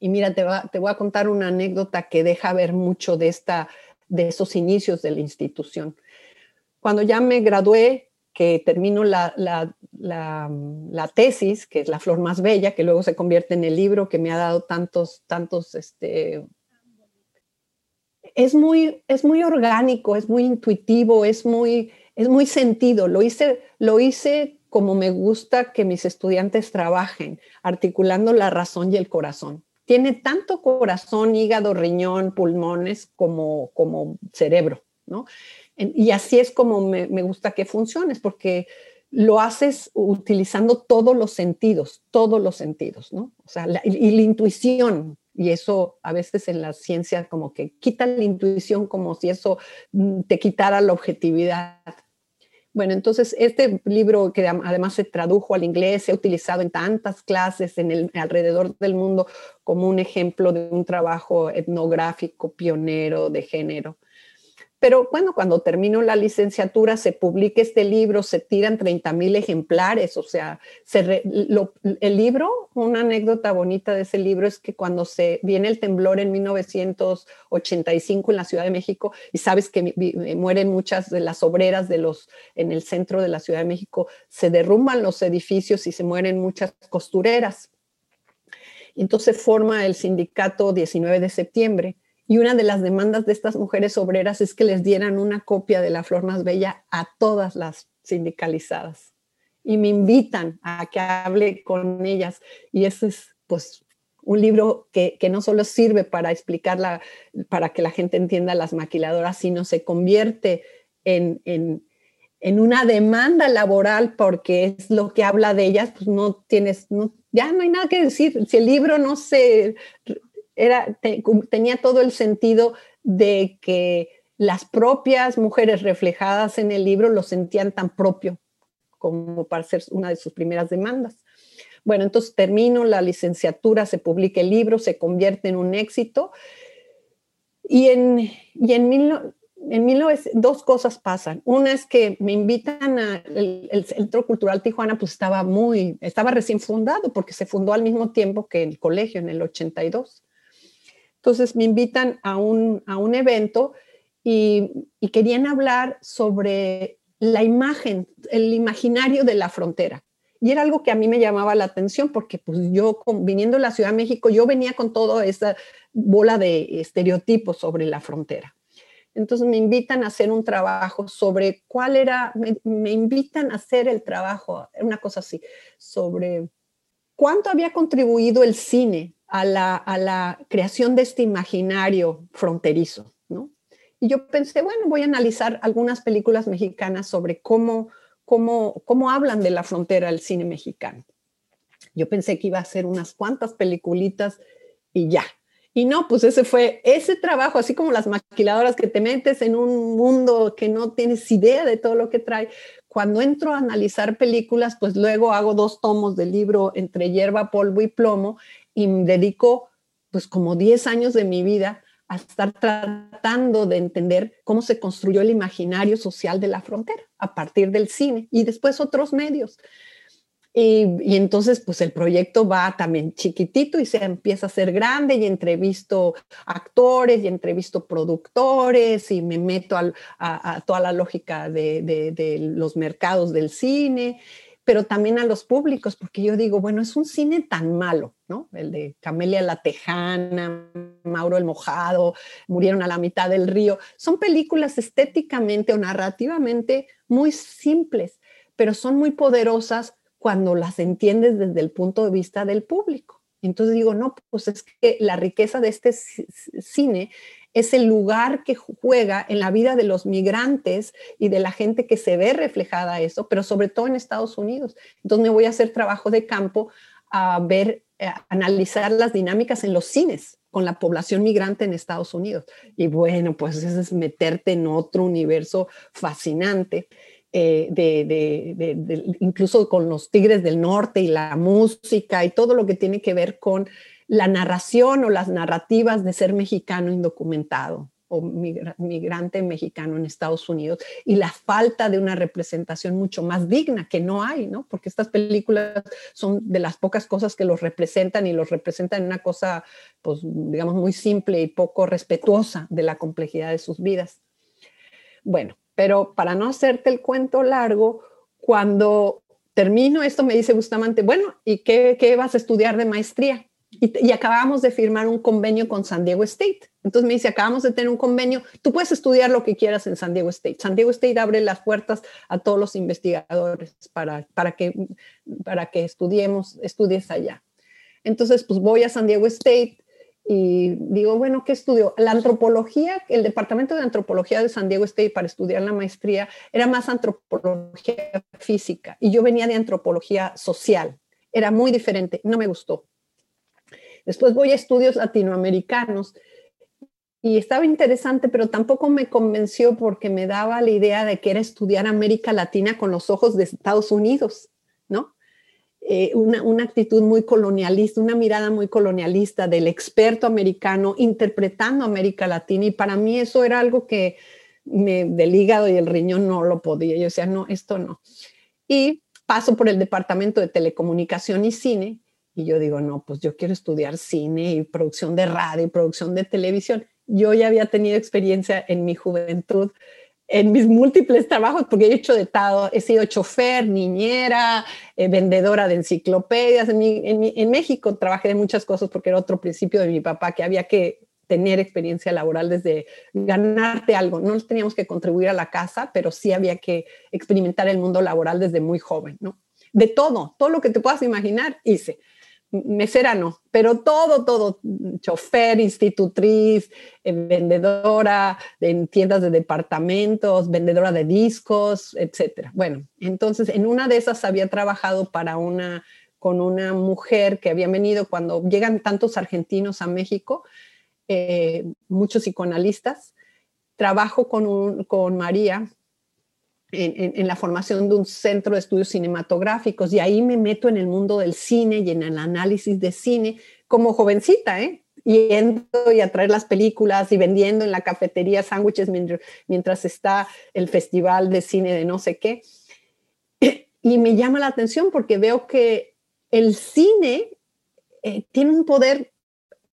Speaker 2: Y mira, te, te voy a contar una anécdota que deja ver mucho de, esta, de esos inicios de la institución. Cuando ya me gradué, que termino la, la, la, tesis, que es la flor más bella, que luego se convierte en el libro que me ha dado tantos, tantos, este, es muy, es muy orgánico, es muy intuitivo, es muy, es muy sentido. Lo hice, lo hice como me gusta que mis estudiantes trabajen, articulando la razón y el corazón. Tiene tanto corazón, hígado, riñón, pulmones como, como cerebro. ¿no? y así es como me, gusta que funcione, porque lo haces utilizando todos los sentidos, todos los sentidos, ¿no? O sea, y la intuición, y eso a veces en la ciencia como que quita la intuición como si eso mm, te quitara la objetividad. Bueno, entonces este libro que además se tradujo al inglés, se ha utilizado en tantas clases en el, alrededor del mundo como un ejemplo de un trabajo etnográfico pionero de género. Pero bueno, cuando termino la licenciatura se publica este libro, se tiran 30 mil ejemplares, o sea, el libro, una anécdota bonita de ese libro es que cuando se viene el temblor en 1985 en la Ciudad de México, y sabes que mueren muchas de las obreras de los, en el centro de la Ciudad de México, se derrumban los edificios y se mueren muchas costureras. Entonces forma el sindicato 19 de septiembre y una de las demandas de estas mujeres obreras es que les dieran una copia de La Flor Más Bella a todas las sindicalizadas. Y me invitan a que hable con ellas. Y ese es, pues, un libro que, que no solo sirve para explicar, para que la gente entienda las maquiladoras, sino se convierte en, en, en una demanda laboral porque es lo que habla de ellas, pues no tienes, no, ya no hay nada que decir. Si el libro no se tenía todo el sentido de que las propias mujeres reflejadas en el libro lo sentían tan propio como para ser una de sus primeras demandas. Bueno, entonces termino la licenciatura, se publica el libro, se convierte en un éxito y en, y en, en dos cosas pasan. Una es que me invitan al el Centro Cultural Tijuana, pues estaba muy, estaba recién fundado porque se fundó al mismo tiempo que el colegio en el 82. Entonces me invitan a un, evento y, querían hablar sobre la imagen, el imaginario de la frontera. Y era algo que a mí me llamaba la atención porque pues yo viniendo de la Ciudad de México, yo venía con toda esa bola de estereotipos sobre la frontera. Entonces me invitan a hacer un trabajo sobre cuál era, me, me, invitan a hacer el trabajo, una cosa así, sobre cuánto había contribuido el cine a la, creación de este imaginario fronterizo, ¿no? Y yo pensé, bueno, voy a analizar algunas películas mexicanas sobre cómo, cómo, cómo hablan de la frontera el cine mexicano. Yo pensé que iba a hacer unas cuantas peliculitas y ya. Y no, pues ese fue ese trabajo, así como las maquiladoras que te metes en un mundo que no tienes idea de todo lo que trae. Cuando entro a analizar películas, pues luego hago dos tomos del libro Entre hierba, polvo y plomo y me dedico pues como 10 años de mi vida a estar tratando de entender cómo se construyó el imaginario social de la frontera a partir del cine y después otros medios. Y, entonces, pues el proyecto va también chiquitito y se empieza a ser grande y entrevisto actores y entrevisto productores y me meto a, toda la lógica de, de los mercados del cine pero también a los públicos, porque yo digo, bueno, es un cine tan malo, ¿no? El de Camelia la Tejana, Mauro el Mojado, Murieron a la mitad del río. Son películas estéticamente o narrativamente muy simples, pero son muy poderosas cuando las entiendes desde el punto de vista del público. Entonces digo, no, pues es que la riqueza de este cine es el lugar que juega en la vida de los migrantes y de la gente que se ve reflejada eso, pero sobre todo en Estados Unidos. Entonces me voy a hacer trabajo de campo a ver, a analizar las dinámicas en los cines con la población migrante en Estados Unidos. Y bueno, pues eso es meterte en otro universo fascinante. Eh, de, incluso con los Tigres del Norte y la música y todo lo que tiene que ver con la narración o las narrativas de ser mexicano indocumentado o migrante mexicano en Estados Unidos y la falta de una representación mucho más digna que no hay, ¿no? Porque estas películas son de las pocas cosas que los representan y los representan en una cosa, pues, digamos, muy simple y poco respetuosa de la complejidad de sus vidas. Bueno, pero para no hacerte el cuento largo, cuando termino esto me dice Bustamante, bueno, ¿y qué, qué vas a estudiar de maestría? Y, acabamos de firmar un convenio con San Diego State. Entonces me dice, acabamos de tener un convenio, tú puedes estudiar lo que quieras en San Diego State. San Diego State abre las puertas a todos los investigadores para, para, que, para que estudiemos, estudies allá. Entonces, pues voy a San Diego State y digo, bueno, ¿qué estudio? La antropología, el departamento de antropología de San Diego State para estudiar la maestría era más antropología física y yo venía de antropología social. Era muy diferente, no me gustó. Después voy a estudios latinoamericanos y estaba interesante, pero tampoco me convenció porque me daba la idea de que era estudiar América Latina con los ojos de Estados Unidos. Eh, una, actitud muy colonialista, una mirada muy colonialista del experto americano interpretando América Latina y para mí eso era algo que me, del hígado y el riñón no lo podía. Yo decía, no, esto no. Y paso por el departamento de telecomunicación y cine y yo digo, no, pues yo quiero estudiar cine y producción de radio y producción de televisión. Yo ya había tenido experiencia en mi juventud en mis múltiples trabajos, porque he hecho de todo, he sido chofer, niñera, eh, vendedora de enciclopedias. En, en, México trabajé de muchas cosas porque era otro principio de mi papá, que había que tener experiencia laboral desde ganarte algo. No teníamos que contribuir a la casa, pero sí había que experimentar el mundo laboral desde muy joven, ¿no? De todo, todo lo que te puedas imaginar, hice mesera no, pero todo, todo, chofer, institutriz, eh, vendedora en tiendas de departamentos, vendedora de discos, etcétera. Bueno, entonces en una de esas había trabajado para una, con una mujer que había venido cuando llegan tantos argentinos a México, eh, muchos psicoanalistas. Trabajo con, con María, en, la formación de un centro de estudios cinematográficos y ahí me meto en el mundo del cine y en el análisis de cine como jovencita, ¿eh? Yendo y a traer las películas y vendiendo en la cafetería sándwiches mientras, está el festival de cine de no sé qué. Y me llama la atención porque veo que el cine eh, tiene un poder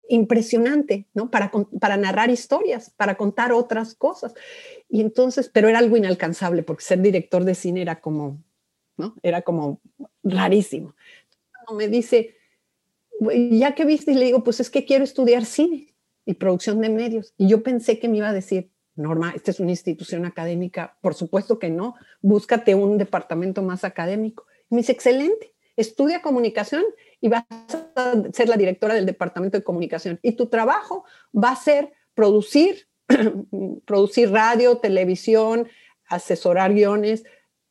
Speaker 2: impresionante, ¿no? Para, para narrar historias, para contar otras cosas. Y entonces, pero era algo inalcanzable porque ser director de cine era como, ¿no? Era como rarísimo. me dice, ya que viste, y le digo, pues es que quiero estudiar cine y producción de medios. Y yo pensé que me iba a decir, Norma, esta es una institución académica. Por supuesto que no, búscate un departamento más académico. Y me dice, excelente, estudia comunicación y vas a ser la directora del departamento de comunicación. Y tu trabajo va a ser producir [clears throat] producir radio, televisión, asesorar guiones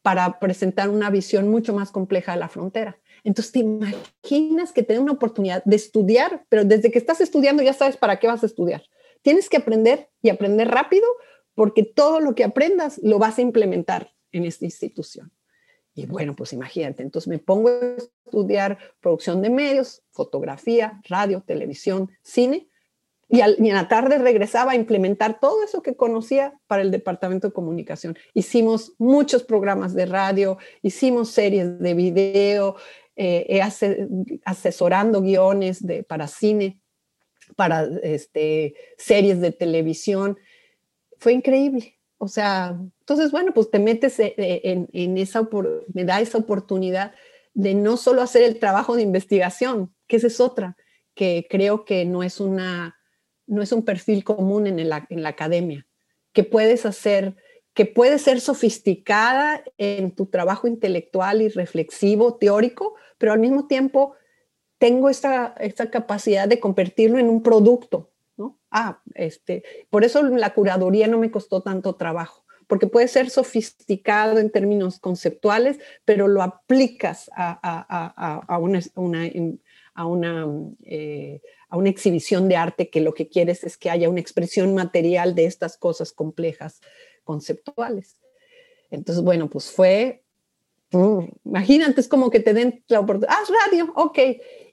Speaker 2: para presentar una visión mucho más compleja de la frontera. Entonces, te imaginas que tener una oportunidad de estudiar, pero desde que estás estudiando ya sabes para qué vas a estudiar. Tienes que aprender y aprender rápido porque todo lo que aprendas lo vas a implementar en esta institución. Y bueno, pues imagínate, entonces me pongo a estudiar producción de medios, fotografía, radio, televisión, cine, y, en la tarde regresaba a implementar todo eso que conocía para el departamento de comunicación. Hicimos muchos programas de radio, hicimos series de video, eh, asesorando guiones para cine, para este, series de televisión. Fue increíble. O sea, entonces, bueno, pues te metes eh, en, en esa, me da esa oportunidad de no solo hacer el trabajo de investigación, que esa es otra, que creo que no es una no es un perfil común en la, en la academia, que puedes hacer, que puede ser sofisticada en tu trabajo intelectual y reflexivo, teórico, pero al mismo tiempo tengo esta, esta capacidad de convertirlo en un producto. ¿no? Ah, este, por eso la curaduría no me costó tanto trabajo, porque puede ser sofisticado en términos conceptuales, pero lo aplicas a, a, a, una, una eh, a una exhibición de arte que lo que quieres es que haya una expresión material de estas cosas complejas, conceptuales. Entonces, bueno, pues fue, imagínate, es como que te den la oportunidad, haz radio, ok.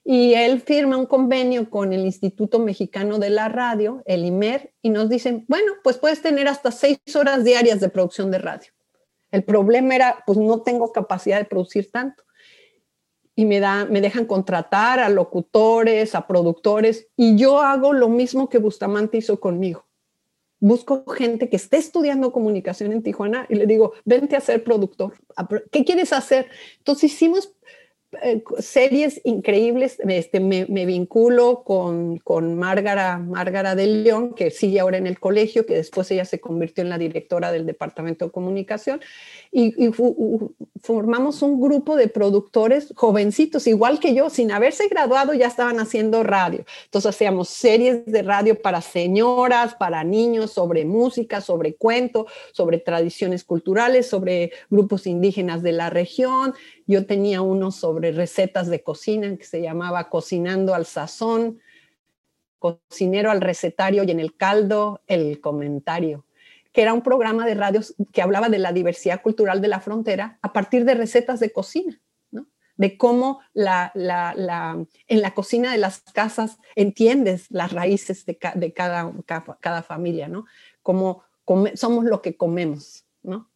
Speaker 2: Y él firma un convenio con el Instituto Mexicano de la Radio, el IMER, y nos dicen, bueno, pues puedes tener hasta seis horas diarias de producción de radio. El problema era, pues no tengo capacidad de producir tanto y me, da, me dejan contratar a locutores, a productores, y yo hago lo mismo que Bustamante hizo conmigo. Busco gente que esté estudiando comunicación en Tijuana y le digo, vente a ser productor. ¿Qué quieres hacer? Entonces hicimos eh, series increíbles. Este, me, vinculo con, con Márgara, Márgara del León, que sigue ahora en el colegio, que después ella se convirtió en la directora del Departamento de Comunicación, y, formamos un grupo de productores jovencitos, igual que yo, sin haberse graduado ya estaban haciendo radio. Entonces hacíamos series de radio para señoras, para niños, sobre música, sobre cuento, sobre tradiciones culturales, sobre grupos indígenas de la región. Yo tenía uno sobre recetas de cocina que se llamaba Cocinando al Sazón, Cocinero al Recetario y en el caldo el comentario que era un programa de radio que hablaba de la diversidad cultural de la frontera a partir de recetas de cocina, ¿no? de cómo la, la, en la cocina de las casas entiendes las raíces de, cada, cada, familia, ¿no? Cómo somos lo que comemos, ¿no?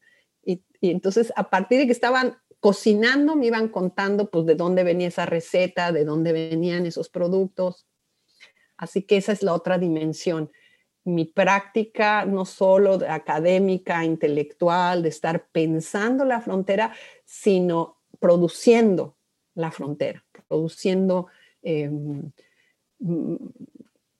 Speaker 2: Y, entonces, a partir de que estaban cocinando, me iban contando, pues, de dónde venía esa receta, de dónde venían esos productos. Así que esa es la otra dimensión mi práctica no solo académica, intelectual, de estar pensando la frontera, sino produciendo la frontera, produciendo em,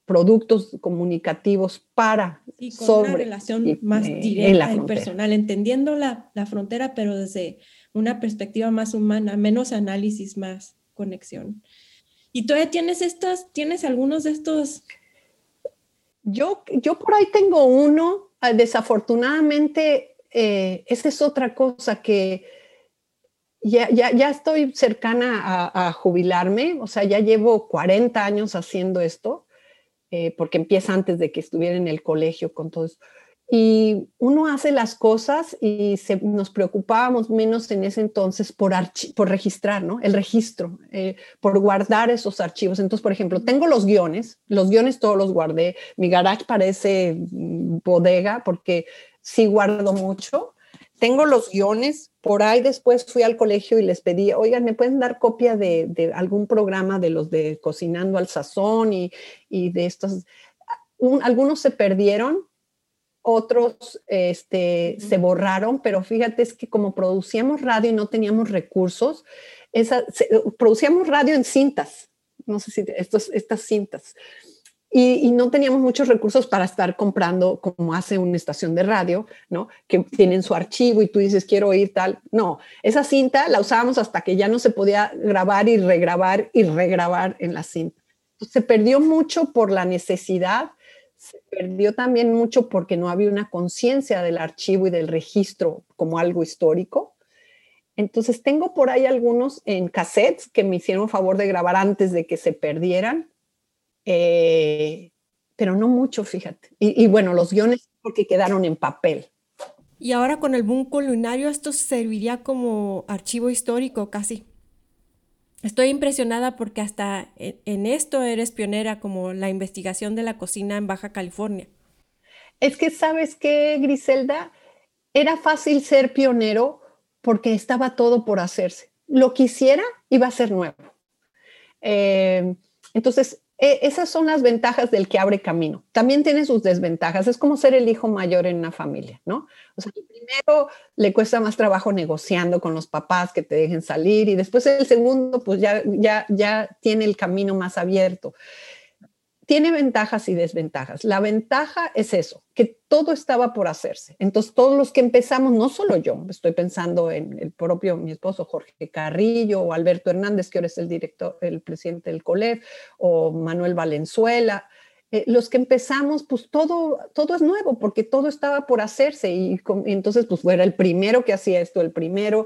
Speaker 2: productos comunicativos para
Speaker 3: y con una relación más eh, directa y personal, entendiendo la, la frontera, pero desde una perspectiva más humana, menos análisis, más conexión. Y todavía tienes estas, tienes algunos de estos
Speaker 2: yo, yo por ahí tengo uno, ah, desafortunadamente, eh, esa es otra cosa que ya, ya, ya estoy cercana a, jubilarme, o sea, ya llevo 40 años haciendo esto, eh, porque empieza antes de que estuviera en el colegio con todo eso. Y uno hace las cosas y nos preocupábamos menos en ese entonces por, por registrar, ¿no? El registro, eh, por guardar esos archivos. Entonces, por ejemplo, tengo los guiones, los guiones todos los guardé. Mi garage parece mm, bodega porque sí guardo mucho. Tengo los guiones, por ahí después fui al colegio y les pedí, oigan, ¿me pueden dar copia de, algún programa de los de Cocinando al Sazón y, y de estos? algunos se perdieron, otros este, se borraron, pero fíjate es que como producíamos radio y no teníamos recursos, esa, producíamos radio en cintas, no sé si estos, estas cintas, y, no teníamos muchos recursos para estar comprando como hace una estación de radio, ¿no? Que tienen su archivo y tú dices, quiero oír tal. No, esa cinta la usábamos hasta que ya no se podía grabar y regrabar y regrabar en la cinta. se perdió mucho por la necesidad se perdió también mucho porque no había una conciencia del archivo y del registro como algo histórico. Entonces tengo por ahí algunos en cassettes que me hicieron favor de grabar antes de que se perdieran, eh, pero no mucho, fíjate. Y, y, bueno, los guiones porque quedaron en papel.
Speaker 1: Y ahora con el boom culinario esto serviría como archivo histórico casi. Estoy impresionada porque hasta en esto eres pionera como la investigación de la cocina en Baja California.
Speaker 2: Es que sabes que, Griselda, era fácil ser pionero porque estaba todo por hacerse. Lo que hiciera iba a ser nuevo. Eh, entonces, e, esas son las ventajas del que abre camino. También tiene sus desventajas. Es como ser el hijo mayor en una familia, ¿no? O sea, primero le cuesta más trabajo negociando con los papás que te dejen salir y después el segundo, pues ya, ya, ya tiene el camino más abierto tiene ventajas y desventajas. La ventaja es eso, que todo estaba por hacerse. Entonces, todos los que empezamos, no solo yo, estoy pensando en el propio mi esposo Jorge Carrillo o Alberto Hernández, que ahora es el director, el presidente del COLEF, o Manuel Valenzuela. Eh, los que empezamos, pues todo, todo es nuevo, porque todo estaba por hacerse y, entonces, pues fuera el primero que hacía esto, el primero,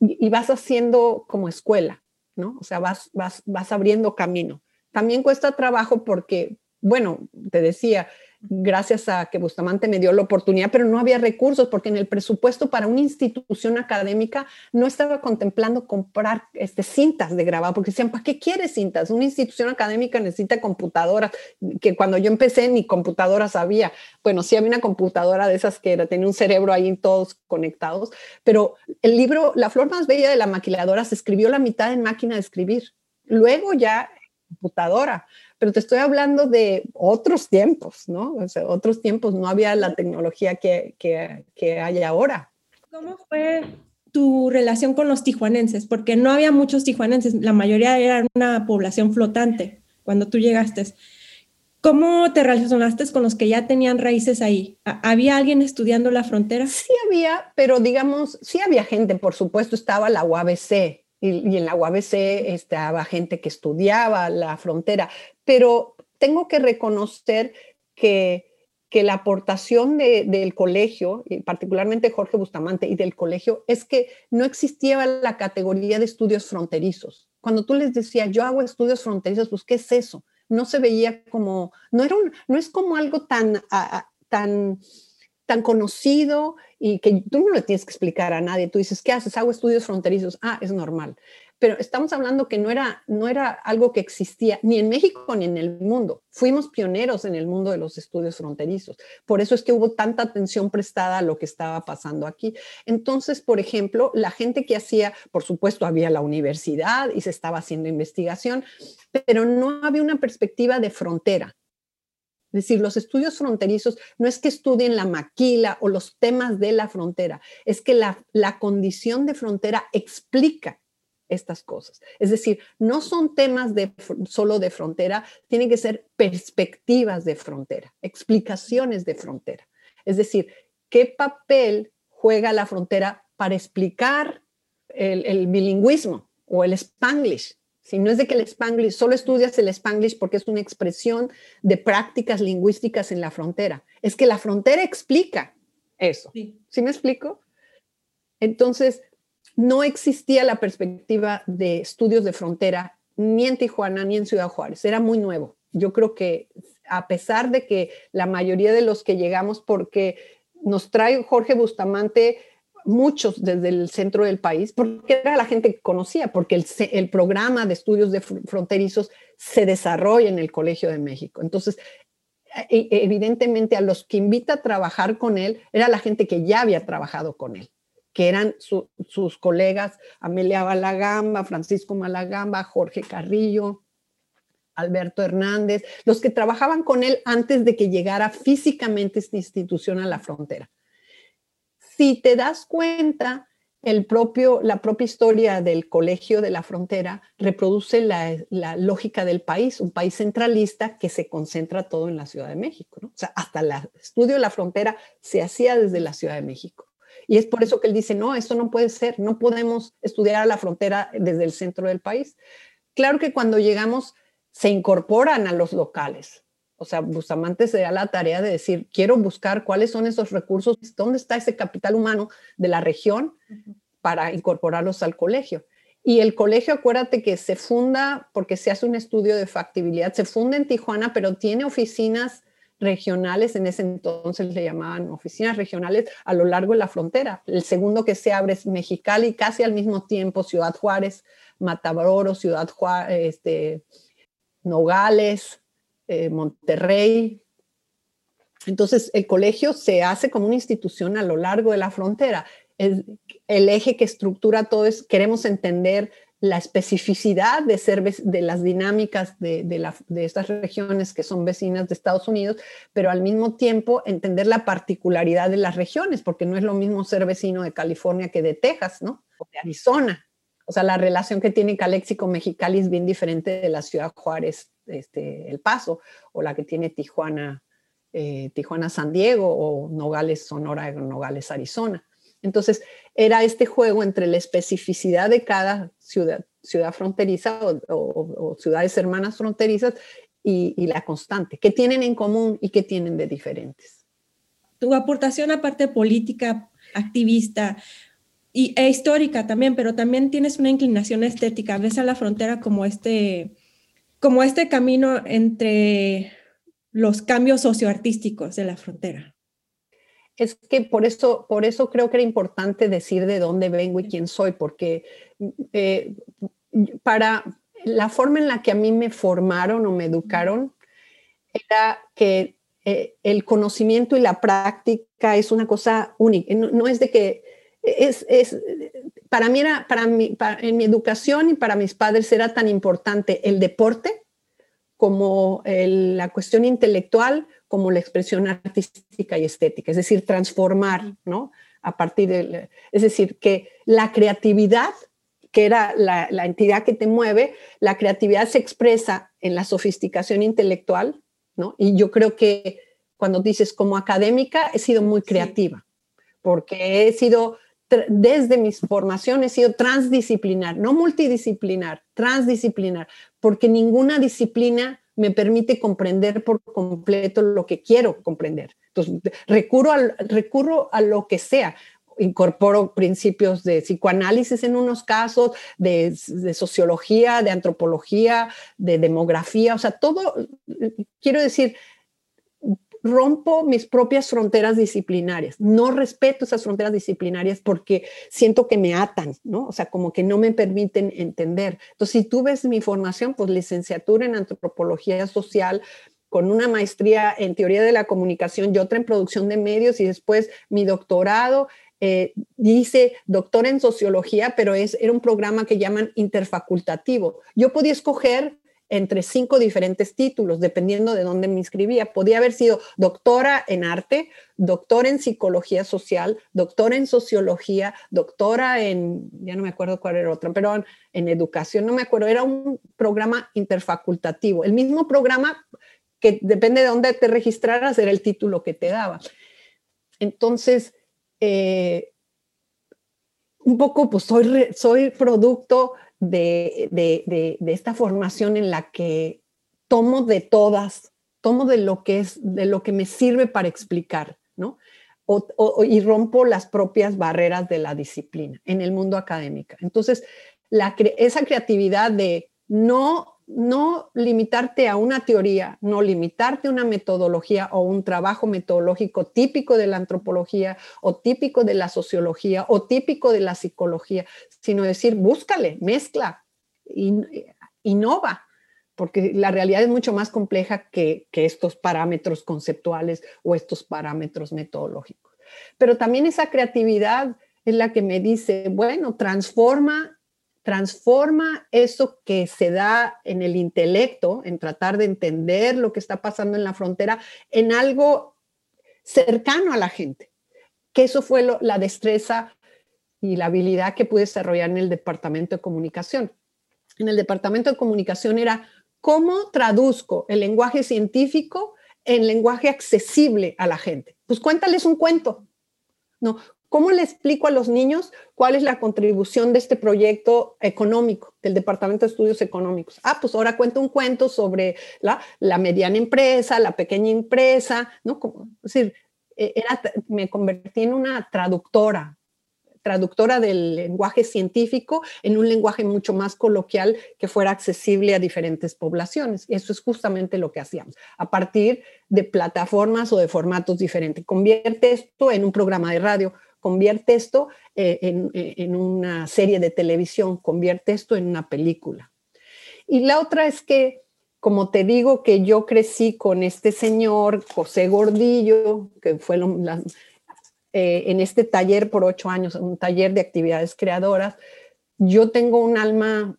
Speaker 2: y, vas haciendo como escuela, ¿no? O sea, vas, vas, vas abriendo camino. También cuesta trabajo porque, bueno, te decía, gracias a que Bustamante me dio la oportunidad, pero no había recursos porque en el presupuesto para una institución académica no estaba contemplando comprar este, cintas de grabado, porque decían, ¿para qué quieres cintas? Una institución académica necesita computadoras, que cuando yo empecé ni computadoras había. Bueno, sí había una computadora de esas que tenía un cerebro ahí todos conectados, pero el libro La flor más bella de la maquiladora se escribió la mitad en máquina de escribir. Luego ya computadora, pero te estoy hablando de otros tiempos, ¿no? O sea, otros tiempos no había la tecnología que, que, que hay ahora.
Speaker 3: ¿Cómo fue tu relación con los tijuanenses? Porque no había muchos tijuanenses, la mayoría era una población flotante cuando tú llegaste. ¿Cómo te relacionaste con los que ya tenían raíces ahí? ¿Había alguien estudiando la frontera?
Speaker 2: Sí había, pero digamos, sí había gente, por supuesto, estaba la UABC y, en la UABC estaba gente que estudiaba la frontera, pero tengo que reconocer que, que la aportación del colegio, y particularmente Jorge Bustamante y del colegio, es que no existía la categoría de estudios fronterizos. Cuando tú les decías, yo hago estudios fronterizos, pues, ¿qué es eso? no se veía como, no, era no es como algo tan, tan, tan conocido y que tú no le tienes que explicar a nadie. Tú dices, ¿qué haces? Hago estudios fronterizos. Ah, es normal pero estamos hablando que no era, no era algo que existía ni en México ni en el mundo. Fuimos pioneros en el mundo de los estudios fronterizos. Por eso es que hubo tanta atención prestada a lo que estaba pasando aquí. Entonces, por ejemplo, la gente que hacía, por supuesto, había la universidad y se estaba haciendo investigación, pero no había una perspectiva de frontera. Es decir, los estudios fronterizos no es que estudien la maquila o los temas de la frontera, es que la, la condición de frontera explica estas cosas. Es decir, no son temas de, solo de frontera, tienen que ser perspectivas de frontera, explicaciones de frontera. Es decir, ¿qué papel juega la frontera para explicar el, bilingüismo o el spanglish? Si no es de que el spanglish, solo estudias el spanglish porque es una expresión de prácticas lingüísticas en la frontera. Es que la frontera explica eso. ¿Sí me explico? Entonces, no existía la perspectiva de estudios de frontera ni en Tijuana ni en Ciudad Juárez. Era muy nuevo. Yo creo que a pesar de que la mayoría de los que llegamos, porque nos trae Jorge Bustamante muchos desde el centro del país, porque era la gente que conocía, porque el, programa de estudios de fronterizos se desarrolla en el Colegio de México. Entonces, e, evidentemente a los que invita a trabajar con él era la gente que ya había trabajado con él que eran sus colegas Amelia Malagamba, Francisco Malagamba, Jorge Carrillo, Alberto Hernández, los que trabajaban con él antes de que llegara físicamente esta institución a la frontera. Si te das cuenta, la propia historia del Colegio de la Frontera reproduce la, lógica del país, un país centralista que se concentra todo en la Ciudad de México. O sea, hasta el estudio de la frontera se hacía desde la Ciudad de México. Y es por eso que él dice, no, esto no puede ser, no podemos estudiar a la frontera desde el centro del país. Claro que cuando llegamos se incorporan a los locales. O sea, Bustamante se da la tarea de decir, quiero buscar cuáles son esos recursos, dónde está ese capital humano de la región para incorporarlos al colegio. Y el colegio, acuérdate que se funda porque se hace un estudio de factibilidad, se funda en Tijuana, pero tiene oficinas regionales, en ese entonces le llamaban oficinas regionales a lo largo de la frontera. El segundo que se abre es Mexicali, casi al mismo tiempo Ciudad Juárez, Matamoros, Ciudad Juárez, este, Nogales, eh, Monterrey. Entonces, el colegio se hace como una institución a lo largo de la frontera. el eje que estructura todo es, queremos entender la especificidad de, ser, de las dinámicas de, de, estas regiones que son vecinas de Estados Unidos, pero al mismo tiempo entender la particularidad de las regiones, porque no es lo mismo ser vecino de California que de Texas, ¿no? O de Arizona. O sea, la relación que tiene Calexico Mexicali es bien diferente de la ciudad Juárez, este, El Paso, o la que tiene Tijuana, eh, Tijuana San Diego, o Nogales Sonora, Nogales Arizona. Entonces, era este juego entre la especificidad de cada ciudad, ciudad fronteriza o, ciudades hermanas fronterizas y, la constante. ¿Qué tienen en común y qué tienen de diferentes?
Speaker 3: Tu aportación, aparte política, activista y, e histórica también, pero también tienes una inclinación estética. Ves a la frontera como este, como este camino entre los cambios socioartísticos de la frontera.
Speaker 2: Es que por eso, por eso creo que era importante decir de dónde vengo y quién soy, porque eh, para la forma en la que a mí me formaron o me educaron era que eh, el conocimiento y la práctica es una cosa única, no, es de que es, para mí era, para mí, en mi educación y para mis padres era tan importante el deporte como la cuestión intelectual como la expresión artística y estética, es decir, transformar, ¿no? a partir de, es decir, que la creatividad, que era la, la entidad que te mueve, la creatividad se expresa en la sofisticación intelectual, ¿no? Y yo creo que cuando dices como académica, he sido muy creativa, porque he sido, desde mis formaciones, he sido transdisciplinar, no multidisciplinar, transdisciplinar, porque ninguna disciplina me permite comprender por completo lo que quiero comprender. Entonces, recurro, al, recurro a lo que sea. Incorporo principios de psicoanálisis en unos casos, de, de sociología, de antropología, de demografía, o sea, todo, quiero decir, rompo mis propias fronteras disciplinarias. No respeto esas fronteras disciplinarias porque siento que me atan, ¿no? O sea, como que no me permiten entender. Entonces, si tú ves mi formación, pues licenciatura en antropología social, con una maestría en teoría de la comunicación y otra en producción de medios y después mi doctorado. Eh, dice doctor en sociología, pero es, era un programa que llaman interfacultativo. Yo podía escoger entre cinco diferentes títulos, dependiendo de dónde me inscribía. Podía haber sido doctora en arte, doctora en psicología social, doctora en sociología, doctora en, ya no me acuerdo cuál era otra, pero en, educación, no me acuerdo, era un programa interfacultativo. El mismo programa que depende de dónde te registraras, era el título que te daba. Entonces, eh, un poco, pues soy, soy producto de, esta formación en la que tomo de todas, tomo de lo que es, de lo que me sirve para explicar, ¿no? y rompo las propias barreras de la disciplina en el mundo académico. Entonces, esa creatividad de no no limitarte a una teoría, no limitarte a una metodología o un trabajo metodológico típico de la antropología o típico de la sociología o típico de la psicología, sino decir, búscale, mezcla, innova, porque la realidad es mucho más compleja que, que estos parámetros conceptuales o estos parámetros metodológicos. Pero también esa creatividad es la que me dice, bueno, transforma transforma eso que se da en el intelecto, en tratar de entender lo que está pasando en la frontera, en algo cercano a la gente. Que eso fue la destreza y la habilidad que pude desarrollar en el departamento de comunicación. En el departamento de comunicación era cómo traduzco el lenguaje científico en lenguaje accesible a la gente. Pues cuéntales un cuento. No, ¿Cómo le explico a los niños cuál es la contribución de este proyecto económico, del Departamento de Estudios Económicos? Ah, pues ahora cuento un cuento sobre la, mediana empresa, la pequeña empresa, ¿no? es decir, e, era, me convertí en una traductora, traductora del lenguaje científico en un lenguaje mucho más coloquial que fuera accesible a diferentes poblaciones. Eso es justamente lo que hacíamos, a partir de plataformas o de formatos diferentes. Convierte esto en un programa de radio, convierte esto eh, eh, en, una serie de televisión, convierte esto en una película. Y la otra es que, como te digo, que yo crecí con este señor, José Gordillo, que fue eh, en este taller por ocho años, un taller de actividades creadoras, yo tengo un alma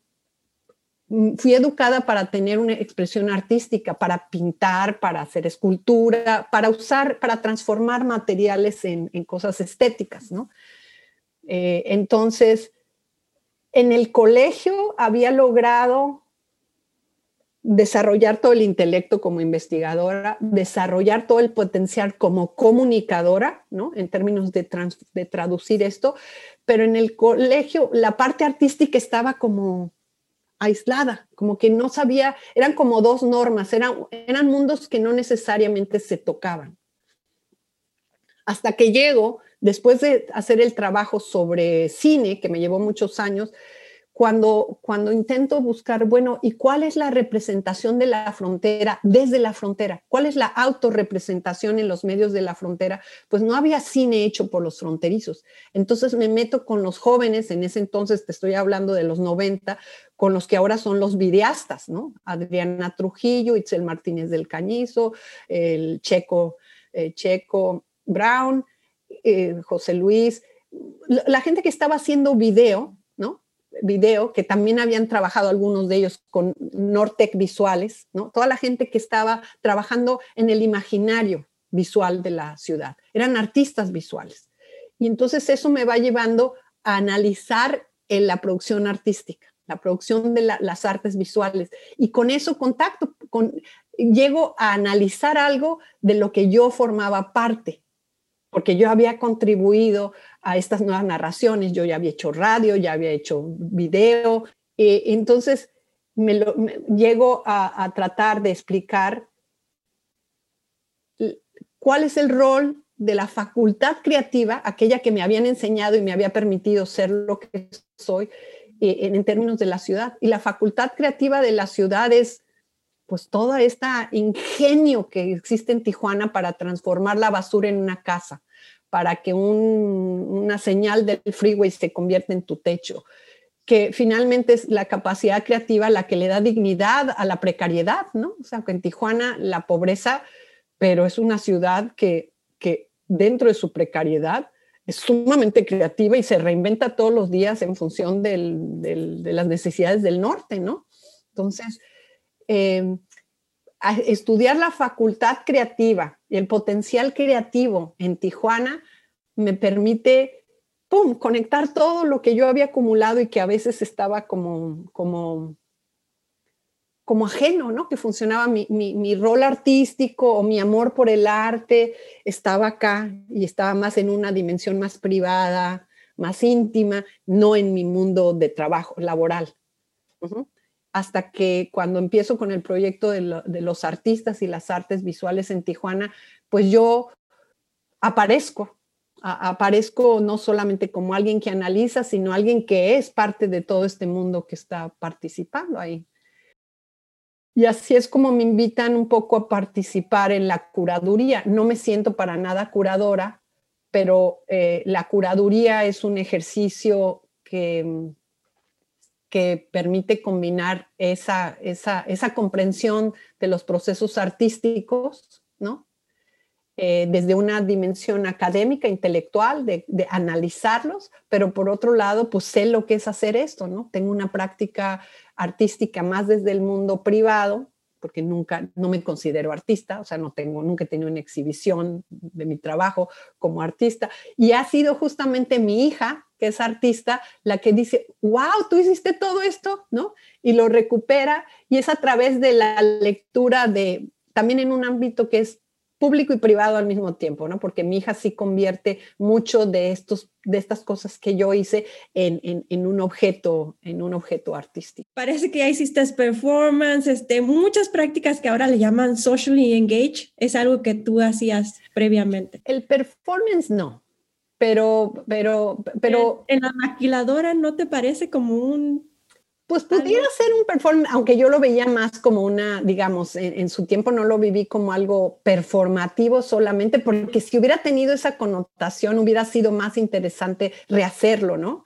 Speaker 2: Mm, fui educada para tener una expresión artística, para pintar, para hacer escultura, para usar, para transformar materiales en, cosas estéticas, ¿no? Eh, entonces, en el colegio había logrado desarrollar todo el intelecto como investigadora, desarrollar todo el potencial como comunicadora, ¿no? En términos de, de traducir esto, pero en el colegio la parte artística estaba como aislada, como que no sabía, eran como dos normas, eran, eran mundos que no necesariamente se tocaban. Hasta que llego, después de hacer el trabajo sobre cine, que me llevó muchos años, cuando, cuando intento buscar, bueno, ¿y cuál es la representación de la frontera desde la frontera? ¿Cuál es la autorrepresentación en los medios de la frontera? Pues no había cine hecho por los fronterizos. Entonces me meto con los jóvenes, en ese entonces te estoy hablando de los 90, con los que ahora son los videastas, ¿no? Adriana Trujillo, Itzel Martínez del Cañizo, el Checo, eh, Checo Brown, eh, José Luis, la gente que estaba haciendo video. Video, que también habían trabajado algunos de ellos con Nortec Visuales, ¿no? Toda la gente que estaba trabajando en el imaginario visual de la ciudad, eran artistas visuales. Y entonces eso me va llevando a analizar en la producción artística, la producción de las artes visuales. Y con eso contacto, con, llego a analizar algo de lo que yo formaba parte, porque yo había contribuido a estas nuevas narraciones, yo ya había hecho radio, ya había hecho video, eh, entonces me, llego a, tratar de explicar cuál es el rol de la facultad creativa, aquella que me habían enseñado y me había permitido ser lo que soy eh, en, términos de la ciudad. Y la facultad creativa de la ciudad es pues todo este ingenio que existe en Tijuana para transformar la basura en una casa, para que una señal del freeway se convierta en tu techo, que finalmente es la capacidad creativa la que le da dignidad a la precariedad, ¿no? O sea, que en Tijuana la pobreza, pero es una ciudad que, que dentro de su precariedad es sumamente creativa y se reinventa todos los días en función de las necesidades del norte, ¿no? Entonces, em, estudiar la facultad creativa y el potencial creativo en Tijuana me permite, ¡pum!, conectar todo lo que yo había acumulado y que a veces estaba como, como como ajeno, ¿no? Que funcionaba mi, rol artístico o mi amor por el arte estaba acá y estaba más en una dimensión más privada, más íntima, no en mi mundo de trabajo laboral. Hasta que cuando empiezo con el proyecto de, los artistas y las artes visuales en Tijuana, pues yo aparezco, aparezco no solamente como alguien que analiza, sino alguien que es parte de todo este mundo que está participando ahí. Y así es como me invitan un poco a participar en la curaduría. No me siento para nada curadora, pero eh, la curaduría es un ejercicio que, que permite combinar esa, esa, esa comprensión de los procesos artísticos, ¿no? Eh, desde una dimensión académica, intelectual, de, analizarlos, pero por otro lado, pues sé lo que es hacer esto, ¿no? Tengo una práctica artística más desde el mundo privado, porque nunca, no me considero artista, o sea, no tengo, nunca he tenido una exhibición de mi trabajo como artista. Y ha sido justamente mi hija, que es artista, la que dice, wow, tú hiciste todo esto, ¿no? Y lo recupera y es a través de la lectura de, también en un ámbito que es público y privado al mismo tiempo, ¿no? Porque mi hija sí convierte mucho de, estos, de estas cosas que yo hice en, en, un objeto, en un objeto artístico.
Speaker 3: Parece que ya hiciste performance, este, muchas prácticas que ahora le llaman socially engaged, es algo que tú hacías previamente.
Speaker 2: El performance no, pero, pero, pero...
Speaker 3: En, en la maquiladora no te parece como un
Speaker 2: pues pudiera ser un performance, aunque yo lo veía más como una, digamos, en, su tiempo no lo viví como algo performativo solamente, porque si hubiera tenido esa connotación hubiera sido más interesante rehacerlo, ¿no?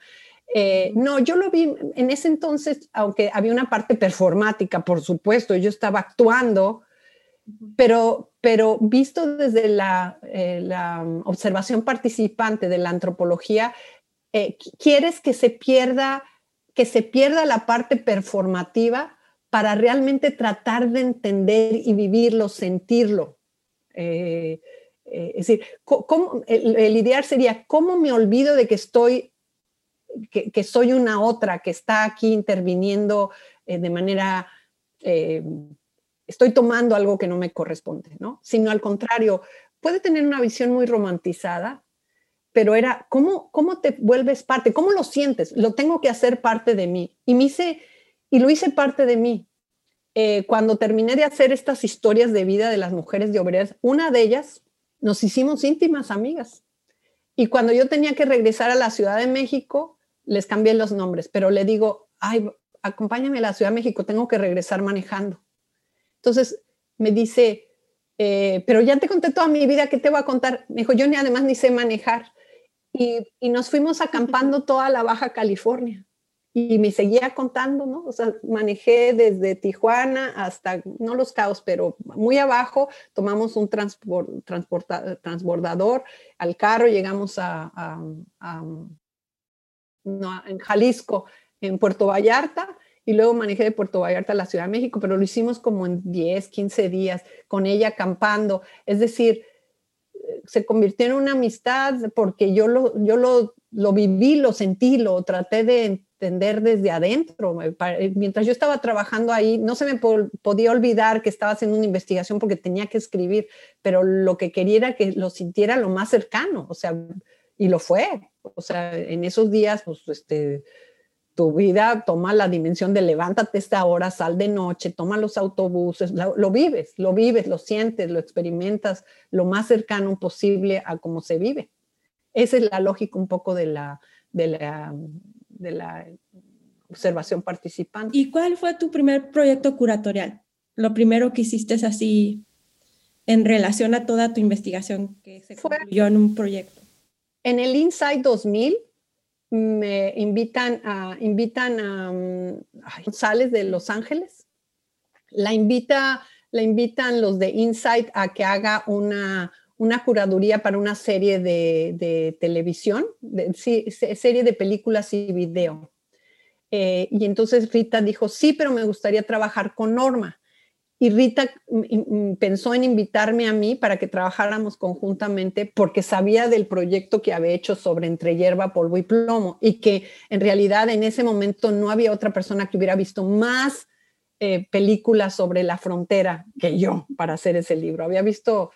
Speaker 2: Eh, no, yo lo vi en ese entonces, aunque había una parte performática, por supuesto, yo estaba actuando, pero, pero visto desde la, eh, la observación participante de la antropología, eh, quieres que se pierda que se pierda la parte performativa para realmente tratar de entender y vivirlo, sentirlo. Eh, es decir, el, ideal sería, ¿cómo me olvido de que estoy, que, soy una otra, que está aquí interviniendo de manera, estoy tomando algo que no me corresponde, ¿no? Sino al contrario, puede tener una visión muy romantizada, pero era, ¿cómo, ¿cómo te vuelves parte? ¿Cómo lo sientes? Lo tengo que hacer parte de mí. Y, me hice, y lo hice parte de mí. Eh, cuando terminé de hacer estas historias de vida de las mujeres de obreras, una de ellas nos hicimos íntimas amigas. Y cuando yo tenía que regresar a la Ciudad de México, les cambié los nombres, pero le digo, ay, acompáñame a la Ciudad de México, tengo que regresar manejando. Entonces me dice, eh, pero ya te conté toda mi vida, ¿qué te voy a contar? Me dijo, yo ni además ni sé manejar. Y, nos fuimos acampando toda la Baja California. Y me seguía contando, ¿no? O sea, manejé desde Tijuana hasta, no los caos, pero muy abajo, tomamos un transbordador al carro, llegamos a, en Jalisco, en Puerto Vallarta, y luego manejé de Puerto Vallarta a la Ciudad de México, pero lo hicimos como en 10, 15 días, con ella acampando. Es decir, se convirtió en una amistad porque yo lo, yo lo, lo viví, lo sentí, lo traté de entender desde adentro. Mientras yo estaba trabajando ahí, no se me podía olvidar que estaba haciendo una investigación porque tenía que escribir, pero lo que quería era que lo sintiera lo más cercano, o sea, y lo fue. O sea, en esos días, pues, este, tu vida toma la dimensión de levántate esta hora, sal de noche, toma los autobuses, lo, vives, lo vives, lo sientes, lo experimentas lo más cercano posible a cómo se vive. Esa es la lógica un poco de la, de la, de la observación participante.
Speaker 3: ¿Y cuál fue tu primer proyecto curatorial? Lo primero que hiciste es así en relación a toda tu investigación que se concluyó en un proyecto.
Speaker 2: En el Insight 2000 me invitan a, invitan González de Los Ángeles. La, invita, la invitan los de Insight a que haga una, una curaduría para una serie de, televisión, de, serie de películas y video. Eh, y entonces Rita dijo, sí, pero me gustaría trabajar con Norma. Y Rita pensó en invitarme a mí para que trabajáramos conjuntamente porque sabía del proyecto que había hecho sobre entre hierba, polvo y plomo y que en realidad en ese momento no había otra persona que hubiera visto más eh, películas sobre la frontera que yo para hacer ese libro. Había visto,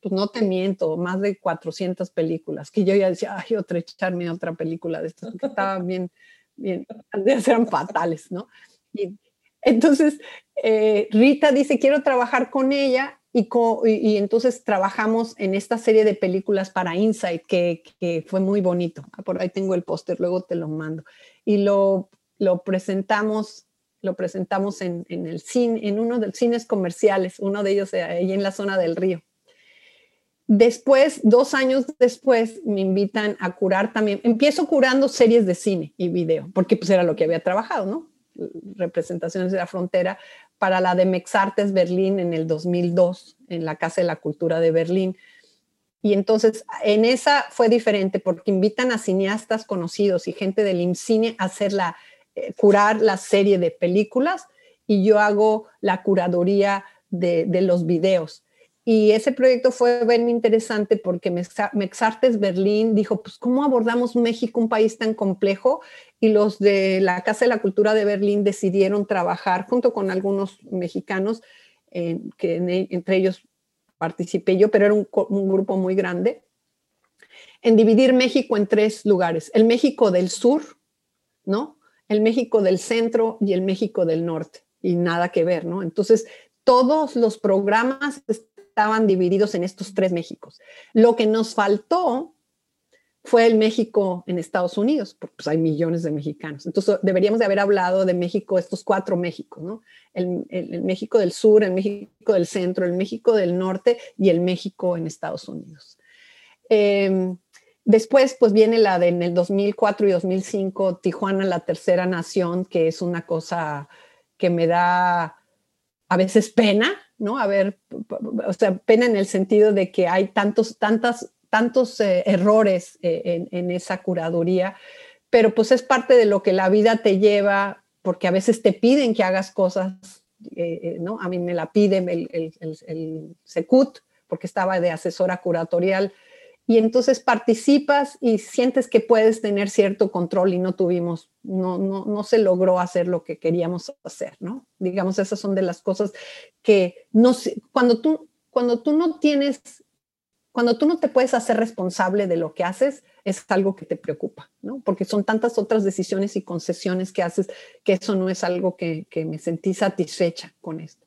Speaker 2: pues no te miento, más de 400 películas que yo ya decía, ay, otra echarme otra película de estas, que estaban bien, bien, [laughs] eran fatales, ¿no? Entonces, eh, Rita dice, quiero trabajar con ella y, entonces trabajamos en esta serie de películas para Insight, que, fue muy bonito. Ah, por ahí tengo el póster, luego te lo mando. Y lo, presentamos, lo presentamos en, el cine, en uno de los cines comerciales, uno de ellos ahí en la zona del río. Después, dos años después, me invitan a curar también. Empiezo curando series de cine y video, porque pues era lo que había trabajado, ¿no? Representaciones de la frontera para la de Mexartes Berlín en el 2002, en la Casa de la Cultura de Berlín. Y entonces en esa fue diferente porque invitan a cineastas conocidos y gente del IMCINE a hacer la, eh, curar la serie de películas y yo hago la curaduría de, de los videos. Y ese proyecto fue bien interesante porque Mexartes Berlín dijo, pues, ¿cómo abordamos México, un país tan complejo? Y los de la Casa de la Cultura de Berlín decidieron trabajar junto con algunos mexicanos, que e, entre ellos participé yo, pero era un, un grupo muy grande, en dividir México en tres lugares. El México del sur, ¿no? El México del centro y el México del norte. Y nada que ver, ¿no? Entonces, todos los programas estaban divididos en estos tres Méxicos. Lo que nos faltó fue el México en Estados Unidos, porque pues, hay millones de mexicanos. Entonces deberíamos de haber hablado de México, estos cuatro Méxicos, ¿no? El, México del sur, el México del centro, el México del norte y el México en Estados Unidos. Em, después, pues viene la de en el 2004 y 2005, Tijuana, la tercera nación, que es una cosa que me da a veces pena, ¿no? A ver, o sea, pena en el sentido de que hay tantos, tantas, tantos eh, errores eh, en, esa curaduría, pero pues es parte de lo que la vida te lleva, porque a veces te piden que hagas cosas, eh, ¿no? A mí me la piden el, el, el, el SECUT, porque estaba de asesora curatorial y entonces participas y sientes que puedes tener cierto control y no tuvimos, no, no, no se logró hacer lo que queríamos hacer, ¿no? Digamos, esas son de las cosas que no cuando tú, cuando tú no tienes, cuando tú no te puedes hacer responsable de lo que haces, es algo que te preocupa, ¿no? Porque son tantas otras decisiones y concesiones que haces que eso no es algo que, que me sentí satisfecha con esto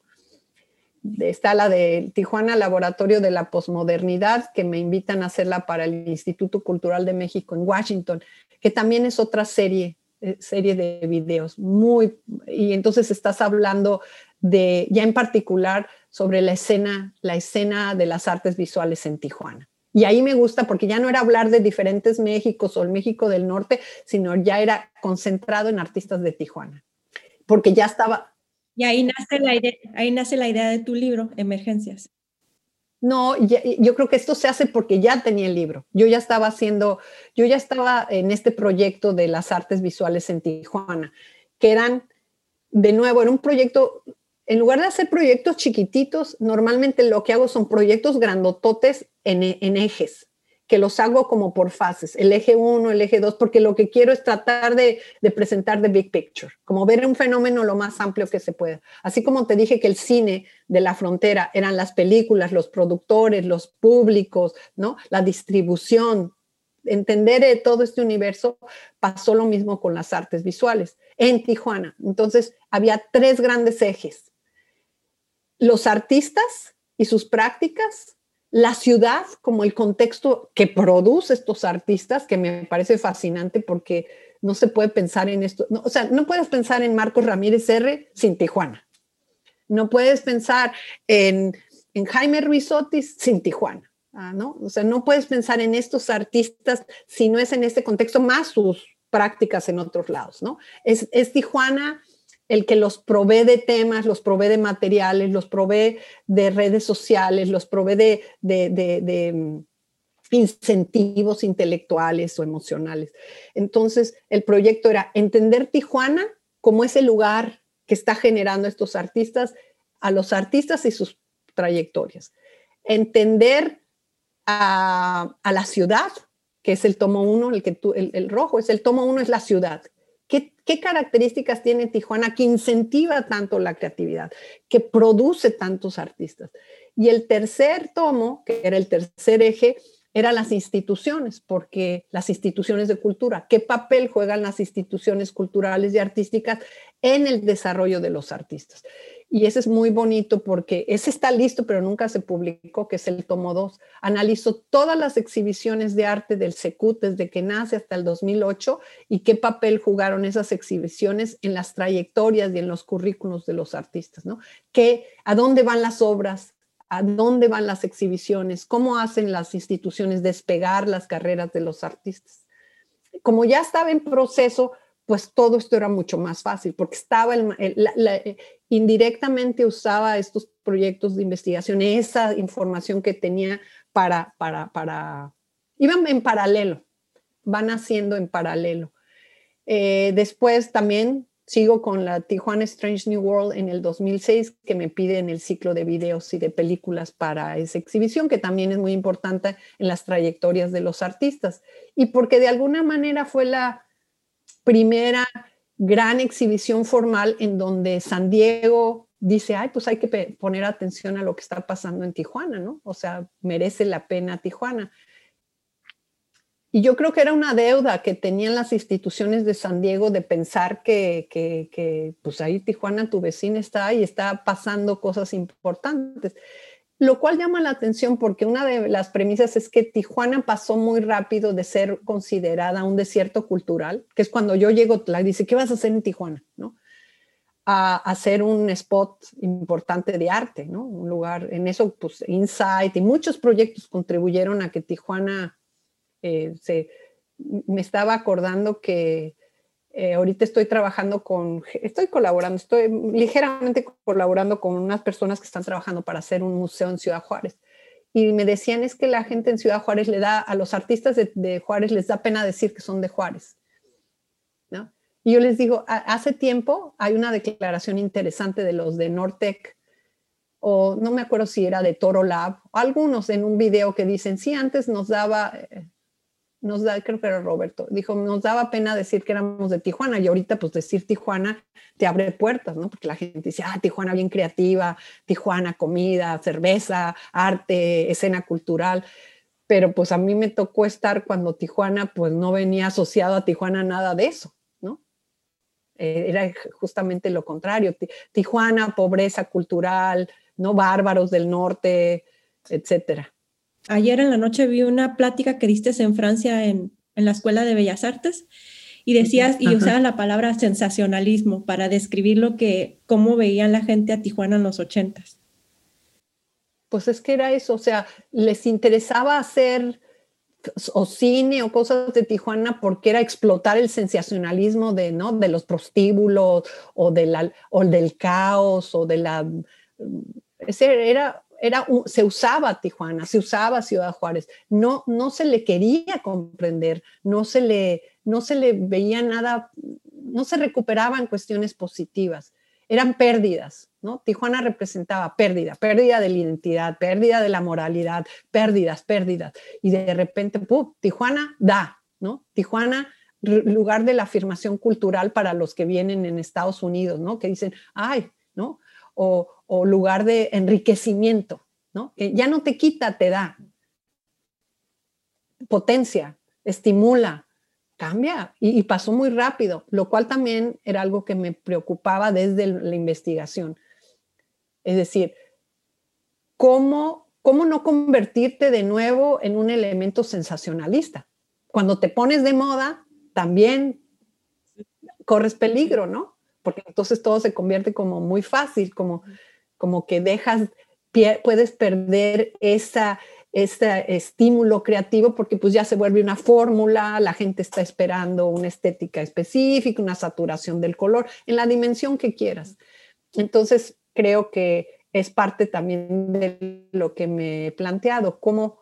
Speaker 2: está la de Tijuana Laboratorio de la Posmodernidad, que me invitan a hacerla para el Instituto Cultural de México en Washington, que también es otra serie, eh, serie de videos muy, y entonces estás hablando de, ya en particular, sobre la escena, la escena de las artes visuales en Tijuana. Y ahí me gusta porque ya no era hablar de diferentes Méxicos o el México del Norte, sino ya era concentrado en artistas de Tijuana, porque ya estaba,
Speaker 3: y ahí nace la idea, ahí nace la idea de tu libro, Emergencias.
Speaker 2: No, yo creo que esto se hace porque ya tenía el libro. Yo ya estaba haciendo, yo ya estaba en este proyecto de las artes visuales en Tijuana, que eran, de nuevo, era un proyecto, en lugar de hacer proyectos chiquititos, normalmente lo que hago son proyectos grandototes en, en ejes que los hago como por fases, el eje 1, el eje 2, porque lo que quiero es tratar de, presentar the big picture, como ver un fenómeno lo más amplio que se pueda. Así como te dije que el cine de la frontera eran las películas, los productores, los públicos, ¿no? La distribución, entender todo este universo, pasó lo mismo con las artes visuales en Tijuana. Entonces, había tres grandes ejes. Los artistas y sus prácticas, la ciudad como el contexto que produce estos artistas, que me parece fascinante porque no se puede pensar en esto, o sea, no puedes pensar en Marcos Ramírez R sin Tijuana, no puedes pensar en, Jaime Ruiz Otis sin Tijuana, ah, ¿no? O sea, no puedes pensar en estos artistas si no es en este contexto, más sus prácticas en otros lados, ¿no? Es, es Tijuana el que los provee de temas, los provee de materiales, los provee de redes sociales, los provee de, mm, incentivos intelectuales o emocionales. Entonces, el proyecto era entender Tijuana como ese lugar que está generando estos artistas, a los artistas y sus trayectorias. Entender a, la ciudad, que es el tomo uno, el, que el, el rojo es el tomo uno, es la ciudad. ¿Qué, características tiene Tijuana que incentiva tanto la creatividad, que produce tantos artistas? Y el tercer tomo, que era el tercer eje, eran las instituciones, porque las instituciones de cultura, ¿qué papel juegan las instituciones culturales y artísticas en el desarrollo de los artistas? Y ese es muy bonito porque ese está listo, pero nunca se publicó, que es el tomo 2. Analizo todas las exhibiciones de arte del SECUT desde que nace hasta el 2008 y qué papel jugaron esas exhibiciones en las trayectorias y en los currículos de los artistas, ¿no? ¿Qué, ¿A dónde van las obras? ¿A dónde van las exhibiciones? ¿Cómo hacen las instituciones despegar las carreras de los artistas? Como ya estaba en proceso, pues todo esto era mucho más fácil, porque estaba eh, indirectamente usaba estos proyectos de investigación, esa información que tenía para, para, para, iban en paralelo, van haciendo en paralelo. Eh, después también sigo con la Tijuana Strange New World en el 2006, que me piden el ciclo de videos y de películas para esa exhibición, que también es muy importante en las trayectorias de los artistas. Y porque de alguna manera fue la primera gran exhibición formal en donde San Diego dice, ay, pues hay que poner atención a lo que está pasando en Tijuana, ¿no? O sea, merece la pena Tijuana. Y yo creo que era una deuda que tenían las instituciones de San Diego de pensar que, que, que pues ahí Tijuana, tu vecina está y está pasando cosas importantes lo cual llama la atención porque una de las premisas es que Tijuana pasó muy rápido de ser considerada un desierto cultural, que es cuando yo llego, la dice, ¿qué vas a hacer en Tijuana? ¿No? A hacer un spot importante de arte, ¿no? Un lugar, en eso, pues, Insight y muchos proyectos contribuyeron a que Tijuana eh, se... Me estaba acordando que eh, ahorita estoy trabajando con, estoy colaborando, estoy ligeramente colaborando con unas personas que están trabajando para hacer un museo en Ciudad Juárez. Y me decían es que la gente en Ciudad Juárez le da, a los artistas de, Juárez les da pena decir que son de Juárez. ¿no? Y yo les digo, hace tiempo hay una declaración interesante de los de Nortec, o no me acuerdo si era de Toro Lab, algunos en un video que dicen, sí, antes nos daba, eh, nos da, creo que era Roberto, dijo, nos daba pena decir que éramos de Tijuana y ahorita pues decir Tijuana te abre puertas, ¿no? Porque la gente dice, ah, Tijuana bien creativa, Tijuana comida, cerveza, arte, escena cultural, pero pues a mí me tocó estar cuando Tijuana pues no venía asociado a Tijuana nada de eso, ¿no? Eh, era justamente lo contrario, Tijuana, pobreza cultural, ¿no? Bárbaros del norte, etcétera
Speaker 3: ayer en la noche vi una plática que diste en Francia en, la Escuela de Bellas Artes y decías y usabas la palabra sensacionalismo para describir lo que, cómo veían la gente a Tijuana en los ochentas.
Speaker 2: Pues es que era eso, o sea, les interesaba hacer o cine o cosas de Tijuana porque era explotar el sensacionalismo de, ¿no? de los prostíbulos o, de la, o del caos o de la... Ese era era, se usaba Tijuana, se usaba Ciudad Juárez, no, no se le quería comprender, no se, le, no se le veía nada, no se recuperaban cuestiones positivas, eran pérdidas, ¿no? Tijuana representaba pérdida, pérdida de la identidad, pérdida de la moralidad, pérdidas, pérdidas. Y de repente, ¡pum! Tijuana da, ¿no? Tijuana, lugar de la afirmación cultural para los que vienen en Estados Unidos, ¿no? Que dicen, ay, ¿no? O, o lugar de enriquecimiento, ¿no? Ya no te quita, te da. Potencia, estimula, cambia y, pasó muy rápido, lo cual también era algo que me preocupaba desde la investigación. Es decir, ¿cómo, ¿cómo no convertirte de nuevo en un elemento sensacionalista? Cuando te pones de moda, también corres peligro, ¿no? Porque entonces todo se convierte como muy fácil, como, como que dejas, puedes perder esa, estímulo creativo porque pues ya se vuelve una fórmula, la gente está esperando una estética específica, una saturación del color, en la dimensión que quieras. Entonces, creo que es parte también de lo que me he planteado, cómo,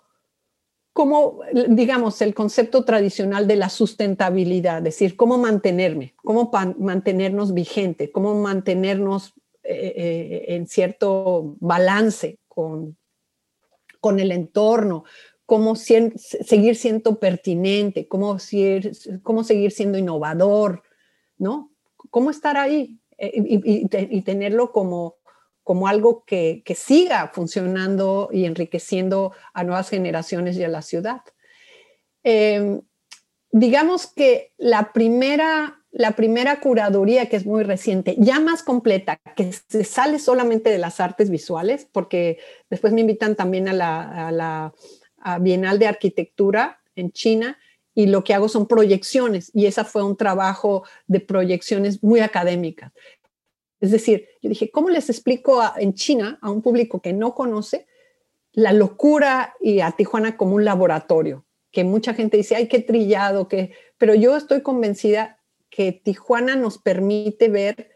Speaker 2: cómo digamos, el concepto tradicional de la sustentabilidad, es decir, cómo mantenerme, cómo mantenernos vigente, cómo mantenernos eh, eh, en cierto balance con con el entorno, cómo seguir siendo pertinente, cómo, cómo seguir siendo innovador, ¿no? Cómo estar ahí eh, y, tenerlo como, como algo que, siga funcionando y enriqueciendo a nuevas generaciones y a la ciudad. Em, digamos que la primera la primera curaduría, que es muy reciente, ya más completa, que se sale solamente de las artes visuales, porque después me invitan también a la, Bienal de Arquitectura en China y lo que hago son proyecciones y esa fue un trabajo de proyecciones muy académicas. Es decir, yo dije, ¿cómo les explico en China a un público que no conoce la locura y a Tijuana como un laboratorio? Que mucha gente dice, ay, qué trillado, que... pero yo estoy convencida que Tijuana nos permite ver,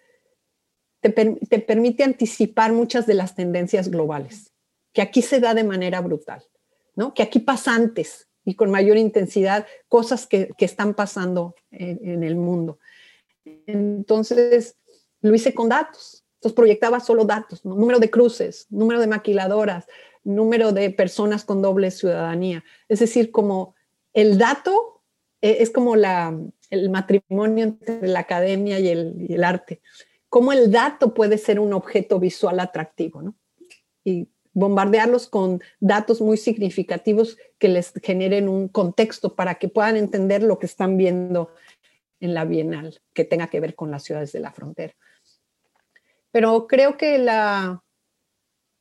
Speaker 2: te, permite anticipar muchas de las tendencias globales, que aquí se da de manera brutal, ¿no? Que aquí pasa antes y con mayor intensidad cosas que, están pasando en, el mundo. Entonces, lo hice con datos. Entonces proyectaba solo datos, número de cruces, número de maquiladoras, número de personas con doble ciudadanía. Es decir, como el dato eh, es como la, el matrimonio entre la academia y el, arte. Cómo el dato puede ser un objeto visual atractivo, ¿no? Y bombardearlos con datos muy significativos que les generen un contexto para que puedan entender lo que están viendo en la Bienal, que tenga que ver con las ciudades de la frontera. Pero creo que la,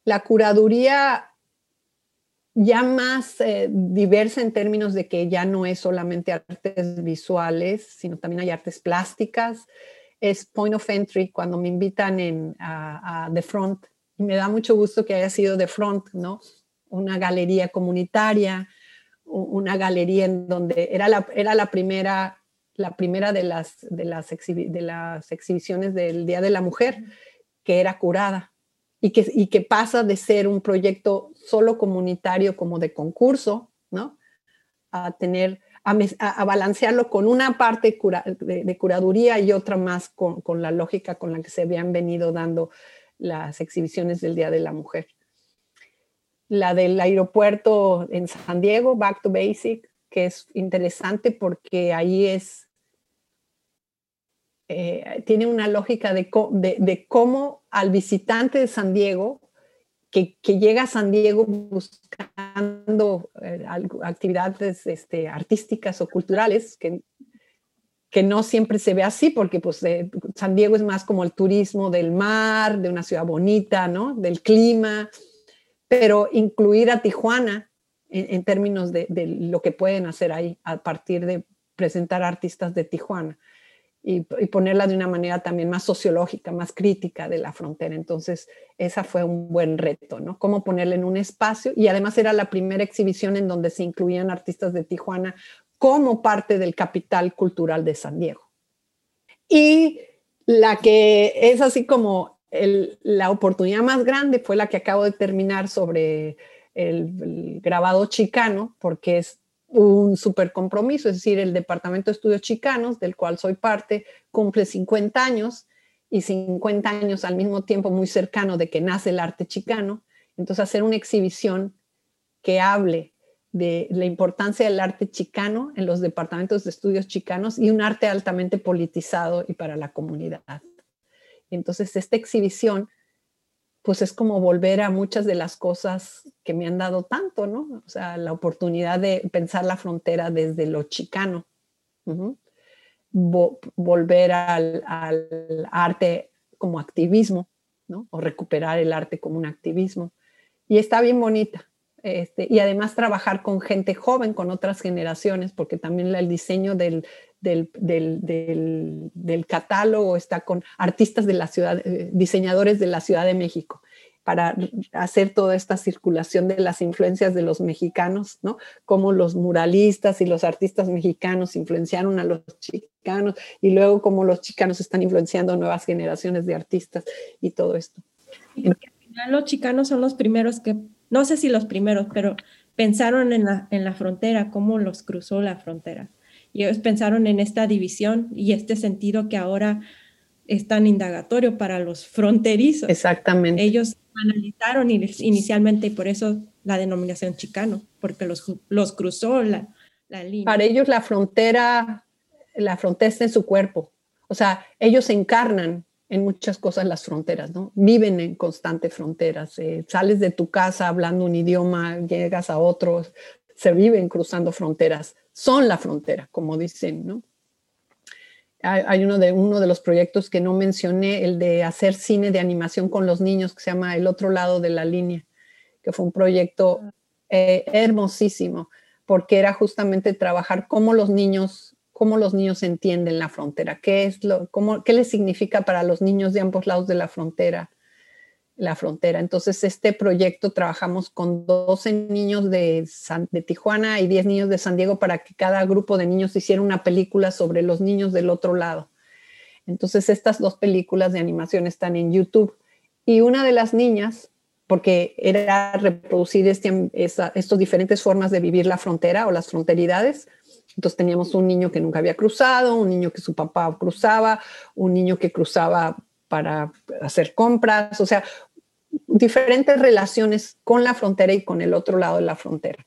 Speaker 2: la curaduría ya más eh, diversa en términos de que ya no es solamente artes visuales, sino también hay artes plásticas. Es Point of Entry cuando me invitan en, a, The Front. Y me da mucho gusto que haya sido The Front, ¿no? Una galería comunitaria, una galería en donde era la, era la primera, la primera de, las, de, las de las exhibiciones del Día de la Mujer que era curada y que, y que pasa de ser un proyecto solo comunitario como de concurso, ¿no? A tener, a, balancearlo con una parte de, curaduría y otra más con, con, la lógica con la que se habían venido dando las exhibiciones del Día de la Mujer. La del aeropuerto en San Diego, Back to Basic, que es interesante porque ahí es eh, tiene una lógica de, cómo al visitante de San Diego, que, llega a San Diego buscando eh, actividades este, artísticas o culturales, que, no siempre se ve así, porque pues, eh, San Diego es más como el turismo del mar, de una ciudad bonita, ¿no? del clima, pero incluir a Tijuana en, términos de, de, lo que pueden hacer ahí a partir de presentar artistas de Tijuana y, ponerla de una manera también más sociológica, más crítica de la frontera. Entonces, esa fue un buen reto, ¿no? Cómo ponerla en un espacio y además era la primera exhibición en donde se incluían artistas de Tijuana como parte del capital cultural de San Diego. Y la que es así como la oportunidad más grande fue la que acabo de terminar sobre el grabado chicano, porque es un super compromiso, es decir, el Departamento de Estudios Chicanos, del cual soy parte, cumple 50 años y 50 años al mismo tiempo muy cercano de que nace el arte chicano, entonces hacer una exhibición que hable de la importancia del arte chicano en los departamentos de estudios chicanos y un arte altamente politizado y para la comunidad. Entonces, esta exhibición, pues es como volver a muchas de las cosas que me han dado tanto, ¿no? O sea, la oportunidad de pensar la frontera desde lo chicano. volver al, al, arte como activismo, ¿no? O recuperar el arte como un activismo. Y está bien bonita. Este, y además trabajar con gente joven, con otras generaciones, porque también el diseño del, del, del, del, catálogo está con artistas de la ciudad, eh, diseñadores de la Ciudad de México, para hacer toda esta circulación de las influencias de los mexicanos, ¿no? Cómo los muralistas y los artistas mexicanos influenciaron a los chicanos y luego cómo los chicanos están influenciando nuevas generaciones de artistas y todo esto.
Speaker 3: Los chicanos son los primeros que no sé si los primeros, pero pensaron en la, en la frontera, cómo los cruzó la frontera. Y ellos pensaron en esta división y este sentido que ahora es tan indagatorio para los fronterizos.
Speaker 2: Exactamente.
Speaker 3: Ellos analizaron inicialmente y por eso la denominación chicano, porque los, los cruzó la, la línea.
Speaker 2: Para ellos la frontera, la frontera está en su cuerpo. O sea, ellos encarnan en muchas cosas las fronteras, ¿no? Viven en constante fronteras. Eh, sales de tu casa hablando un idioma, llegas a otros, se viven cruzando fronteras. Son la frontera, como dicen, ¿no? Hay, uno, de, uno de los proyectos que no mencioné, el de hacer cine de animación con los niños, que se llama El otro lado de la línea, que fue un proyecto eh, hermosísimo, porque era justamente trabajar cómo los niños cómo los niños entienden la frontera, qué es lo, cómo, qué les significa para los niños de ambos lados de la frontera, la frontera. Entonces, este proyecto trabajamos con 12 niños de, de Tijuana y 10 niños de San Diego para que cada grupo de niños hiciera una película sobre los niños del otro lado. Entonces, estas dos películas de animación están en YouTube. Y una de las niñas, porque era reproducir estas diferentes formas de vivir la frontera o las fronteridades, entonces teníamos un niño que nunca había cruzado, un niño que su papá cruzaba, un niño que cruzaba para hacer compras, o sea, diferentes relaciones con la frontera y con el otro lado de la frontera.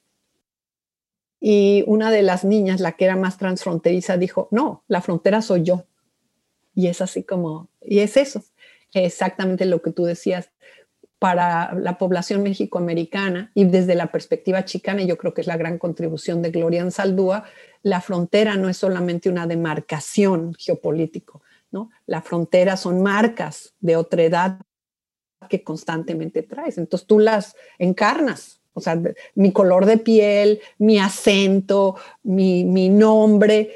Speaker 2: Y una de las niñas, la que era más transfronteriza, dijo, no, la frontera soy yo. Y es así como, y es eso, exactamente lo que tú decías, para la población mexicoamericana y desde la perspectiva chicana, yo creo que es la gran contribución de Gloria Ansaldúa, la frontera no es solamente una demarcación geopolítico, ¿no? La frontera son marcas de otra edad que constantemente traes. Entonces tú las encarnas. O sea, mi color de piel, mi acento, mi, mi nombre,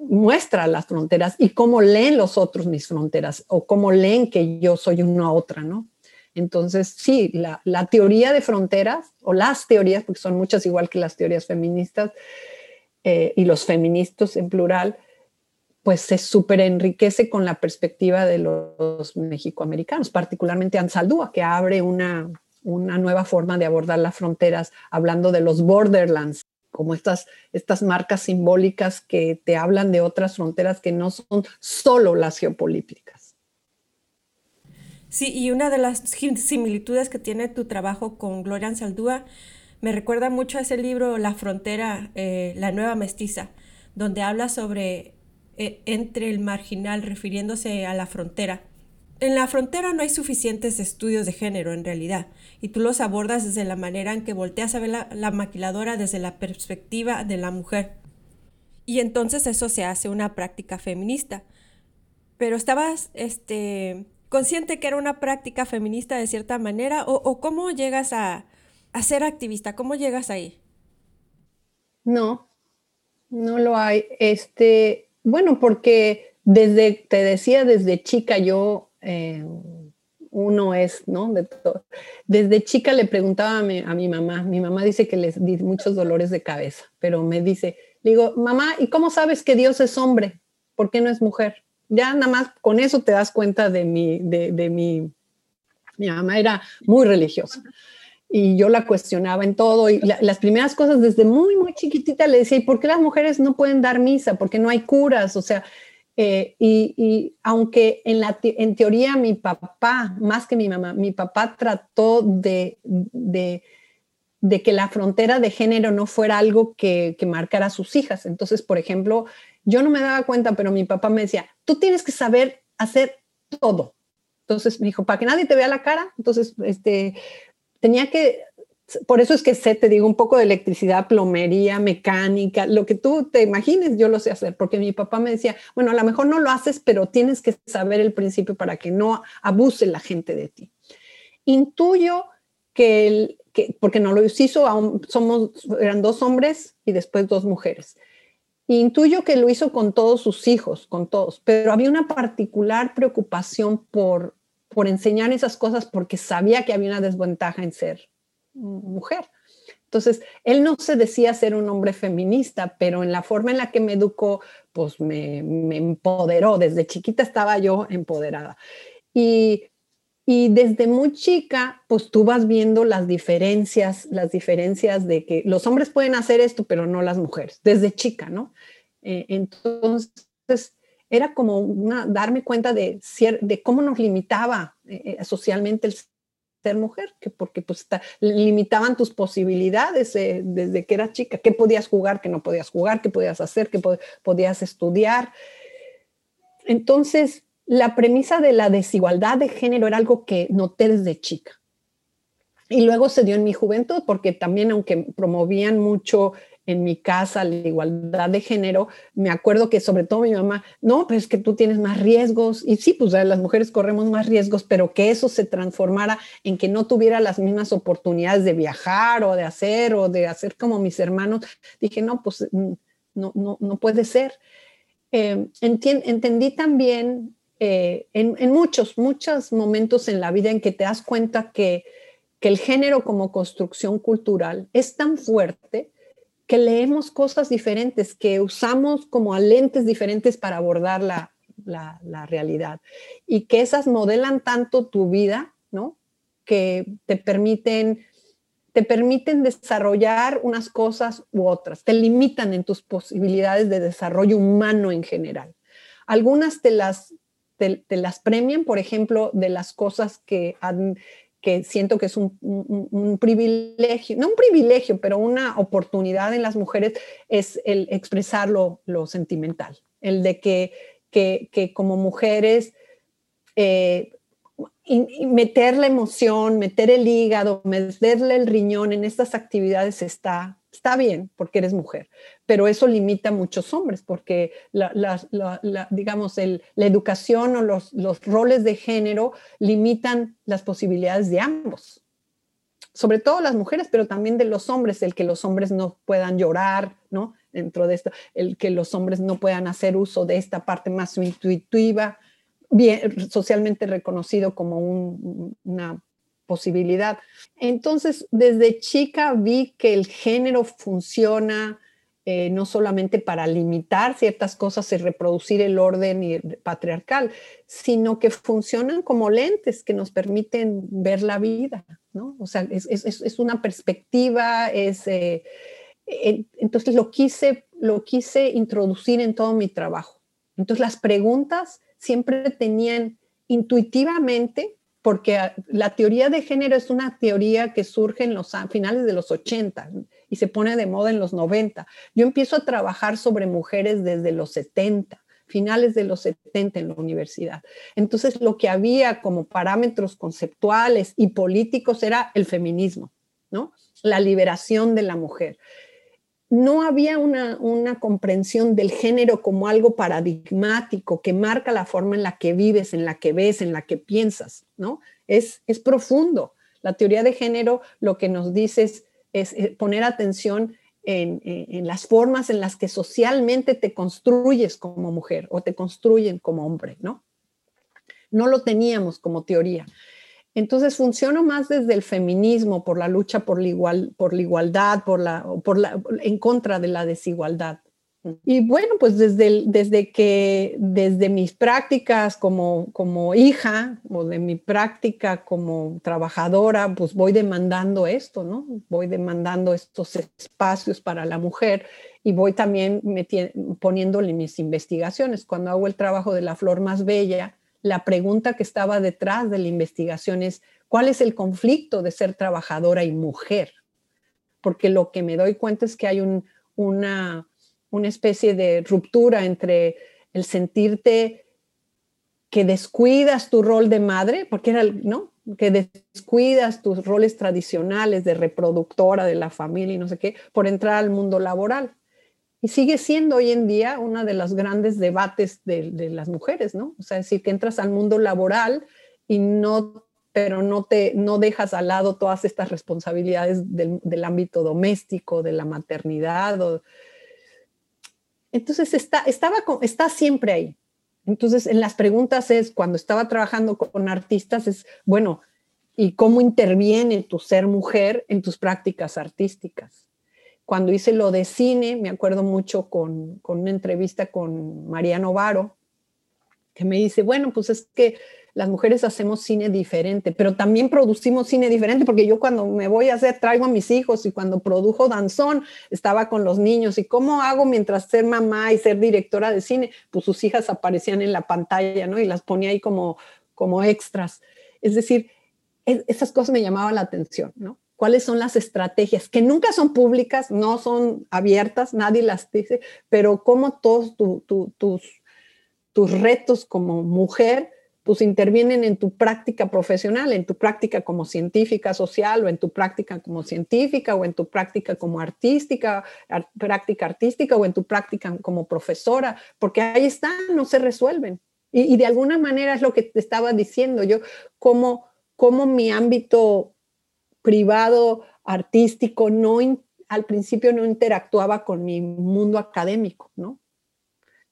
Speaker 2: muestra las fronteras y cómo leen los otros mis fronteras o cómo leen que yo soy una otra, ¿no? Entonces, sí, la, teoría de fronteras, o las teorías, porque son muchas igual que las teorías feministas, eh, y los feministas en plural, pues se súper enriquece con la perspectiva de los mexicoamericanos, particularmente Ansaldúa, que abre una, una nueva forma de abordar las fronteras, hablando de los borderlands, como estas, estas marcas simbólicas que te hablan de otras fronteras que no son solo las geopolíticas.
Speaker 1: Sí, y una de las similitudes que tiene tu trabajo con Gloria Ansaldúa me recuerda mucho a ese libro La frontera, eh, la nueva mestiza, donde habla sobre eh, entre el marginal, refiriéndose a la frontera. En la frontera no hay suficientes estudios de género en realidad, y tú los abordas desde la manera en que volteas a ver la, la maquiladora desde la perspectiva de la mujer. Y entonces eso se hace una práctica feminista. Pero estabas, este, consciente que era una práctica feminista de cierta manera o, cómo llegas a, ser activista? ¿Cómo llegas ahí?
Speaker 2: No, no lo hay. Este, bueno, porque desde, te decía, desde chica yo, eh, uno es, ¿no? De. Desde chica le preguntaba a mi, mamá, mi mamá dice que les di muchos dolores de cabeza, pero me dice, digo, mamá, ¿y cómo sabes que Dios es hombre? ¿Por qué no es mujer? ya nada más con eso te das cuenta de mi, de, mi, mi mamá era muy religiosa y yo la cuestionaba en todo y las primeras cosas desde muy, muy chiquitita le decía, ¿y por qué las mujeres no pueden dar misa? ¿Por qué no hay curas? O sea, Eh, y, aunque en, la, en teoría mi papá, más que mi mamá, mi papá trató de, de, que la frontera de género no fuera algo que, que, marcara a sus hijas. Entonces, por ejemplo, yo no me daba cuenta, pero mi papá me decía, tú tienes que saber hacer todo. Entonces me dijo, para que nadie te vea la cara, entonces este, tenía que por eso es que sé, te digo, un poco de electricidad, plomería, mecánica, lo que tú te imagines, yo lo sé hacer, porque mi papá me decía, bueno, a lo mejor no lo haces, pero tienes que saber el principio para que no abuse la gente de ti. Intuyo que, el, que porque no lo hizo, somos, eran dos hombres y después dos mujeres. Intuyo que lo hizo con todos sus hijos, con todos, pero había una particular preocupación por, por enseñar esas cosas porque sabía que había una desventaja en ser mujer. Entonces, él no se decía ser un hombre feminista, pero en la forma en la que me educó, pues me, empoderó. Desde chiquita estaba yo empoderada. Y, desde muy chica, pues tú vas viendo las diferencias, las diferencias de que los hombres pueden hacer esto, pero no las mujeres, desde chica, ¿no? Eh, entonces, era como una, darme cuenta de, de cómo nos limitaba eh, eh, socialmente el ser mujer, que porque pues limitaban tus posibilidades eh, desde que eras chica, qué podías jugar, qué no podías jugar, qué podías hacer, qué podías estudiar. Entonces, la premisa de la desigualdad de género era algo que noté desde chica. Y luego se dio en mi juventud, porque también aunque promovían mucho en mi casa la igualdad de género, me acuerdo que sobre todo mi mamá, no, pues es que tú tienes más riesgos, y sí, pues las mujeres corremos más riesgos, pero que eso se transformara en que no tuviera las mismas oportunidades de viajar o de hacer o de hacer como mis hermanos, dije, no, pues mm, no, no, no puede ser. Eh, entendí también eh, en, en, muchos, muchos momentos en la vida en que te das cuenta que, que el género como construcción cultural es tan fuerte que leemos cosas diferentes, que usamos como lentes diferentes para abordar la, realidad y que esas modelan tanto tu vida, ¿no? Que te permiten, te permiten desarrollar unas cosas u otras, te limitan en tus posibilidades de desarrollo humano en general. Algunas te las, te, las premian, por ejemplo, de las cosas que que siento que es un, privilegio, no un privilegio, pero una oportunidad en las mujeres es el expresar lo, sentimental, el de que, que, como mujeres eh, meter la emoción, meter el hígado, meterle el riñón en estas actividades está, está bien porque eres mujer, pero eso limita a muchos hombres porque la, digamos, la educación o los, los roles de género limitan las posibilidades de ambos. Sobre todo las mujeres, pero también de los hombres, el que los hombres no puedan llorar, ¿no? Dentro de esto, el que los hombres no puedan hacer uso de esta parte más intuitiva, bien socialmente reconocido como una posibilidad. Entonces, desde chica vi que el género funciona eh, no solamente para limitar ciertas cosas y reproducir el orden patriarcal, sino que funcionan como lentes que nos permiten ver la vida, ¿no? O sea, es, una perspectiva, es... Eh, entonces lo quise, lo quise introducir en todo mi trabajo. Entonces las preguntas siempre tenían intuitivamente porque la teoría de género es una teoría que surge en los finales de los 80 y se pone de moda en los 90. Yo empiezo a trabajar sobre mujeres desde los 70 finales de los 70 en la universidad. Entonces, lo que había como parámetros conceptuales y políticos era el feminismo, ¿no? La liberación de la mujer no había una, comprensión del género como algo paradigmático que marca la forma en la que vives, en la que ves, en la que piensas, ¿no? Es, es profundo. La teoría de género lo que nos dice es, eh, poner atención en, en, las formas en las que socialmente te construyes como mujer o te construyen como hombre, ¿no? No lo teníamos como teoría. Entonces funciona más desde el feminismo, por la lucha por la, igual, por la igualdad, por la, por la, en contra de la desigualdad Y bueno, pues desde, desde que, desde mis prácticas como, como hija o de mi práctica como trabajadora, pues voy demandando esto, ¿no? Voy demandando estos espacios para la mujer y voy también poniéndole mis investigaciones. Cuando hago el trabajo de la flor más bella, la pregunta que estaba detrás de la investigación es, ¿cuál es el conflicto de ser trabajadora y mujer? Porque lo que me doy cuenta es que hay una una especie de ruptura entre el sentirte que descuidas tu rol de madre, porque era, ¿no? Que descuidas tus roles tradicionales de reproductora de la familia y no sé qué, por entrar al mundo laboral. Y sigue siendo hoy en día uno de los grandes debates de, las mujeres, ¿no? O sea, decir que entras al mundo laboral y no, pero no te, no dejas al lado todas estas responsabilidades del, ámbito doméstico, de la maternidad entonces está, estaba, está siempre ahí. Entonces en las preguntas es, cuando estaba trabajando con artistas, es, bueno, ¿y cómo interviene tu ser mujer en tus prácticas artísticas? Cuando hice lo de cine, me acuerdo mucho con, con una entrevista con Mariano Varo, que me dice, bueno, pues es que las mujeres hacemos cine diferente, pero también producimos cine diferente, porque yo cuando me voy a hacer, traigo a mis hijos y cuando produjo Danzón, estaba con los niños. ¿Y cómo hago mientras ser mamá y ser directora de cine? Pues sus hijas aparecían en la pantalla, ¿no? Y las ponía ahí como, como extras. Es decir, esas cosas me llamaban la atención, ¿no? Cuáles son las estrategias, que nunca son públicas, no son abiertas, nadie las dice, pero cómo todos tus, tus retos como mujer pues intervienen en tu práctica profesional, en tu práctica como científica social o en tu práctica como científica o en tu práctica como artística, práctica artística o en tu práctica como profesora, porque ahí están, no se resuelven. Y, de alguna manera es lo que te estaba diciendo yo, como, como mi ámbito privado, artístico, no al principio no interactuaba con mi mundo académico, ¿no?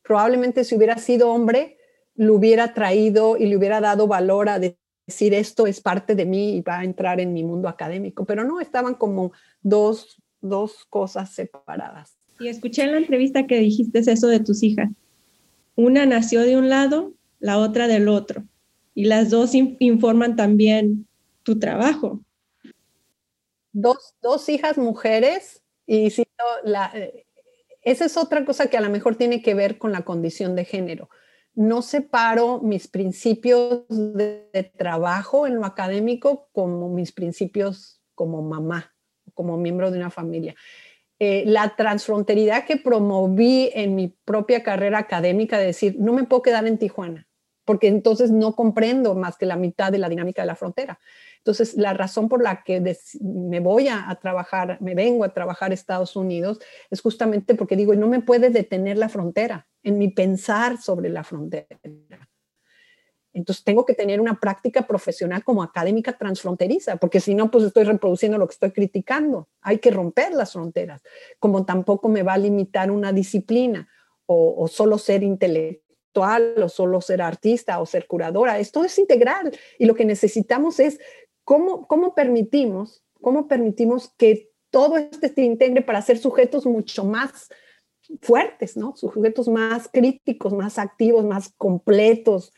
Speaker 2: Probablemente si hubiera sido hombre, lo hubiera traído y le hubiera dado valor a decir esto es parte de mí y va a entrar en mi mundo académico, pero no, estaban como dos, dos cosas separadas.
Speaker 3: Y escuché en la entrevista que dijiste eso de tus hijas. Una nació de un lado, la otra del otro, y las dos informan también tu trabajo.
Speaker 2: Dos, dos hijas mujeres y si la, eh, esa es otra cosa que a lo mejor tiene que ver con la condición de género no separo mis principios de, trabajo en lo académico como mis principios como mamá, como miembro de una familia. Eh, la transfronteridad que promoví en mi propia carrera académica de decir, no me puedo quedar en Tijuana, porque entonces no comprendo más que la mitad de la dinámica de la frontera. Entonces, la razón por la que me voy a, trabajar, me vengo a trabajar a Estados Unidos, es justamente porque digo, no me puede detener la frontera en mi pensar sobre la frontera. Entonces tengo que tener una práctica profesional como académica transfronteriza, porque si no, pues estoy reproduciendo lo que estoy criticando. Hay que romper las fronteras, como tampoco me va a limitar una disciplina o, o solo ser intelectual o solo ser artista o ser curadora. Esto es integral y lo que necesitamos es ¿cómo, cómo permitimos, cómo permitimos que todo este se integre para ser sujetos mucho más fuertes, ¿no? Sujetos más críticos, más activos, más completos.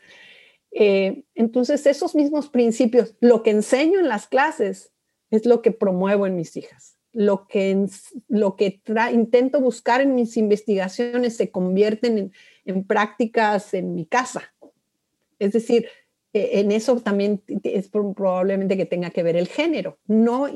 Speaker 2: Eh, entonces, esos mismos principios, lo que enseño en las clases es lo que promuevo en mis hijas. Lo que, lo que intento buscar en mis investigaciones se convierten en, en prácticas en mi casa. Es decir, en eso también es probablemente que tenga que ver el género. No,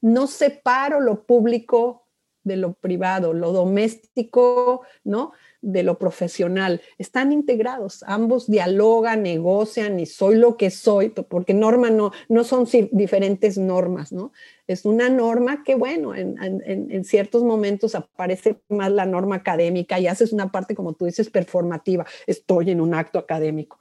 Speaker 2: no separo lo público de lo privado, lo doméstico, ¿no? De lo profesional. Están integrados, ambos dialogan, negocian y soy lo que soy, porque norma no, no son diferentes normas, ¿no? Es una norma que, bueno, en, en ciertos momentos aparece más la norma académica y haces una parte, como tú dices, performativa. Estoy en un acto académico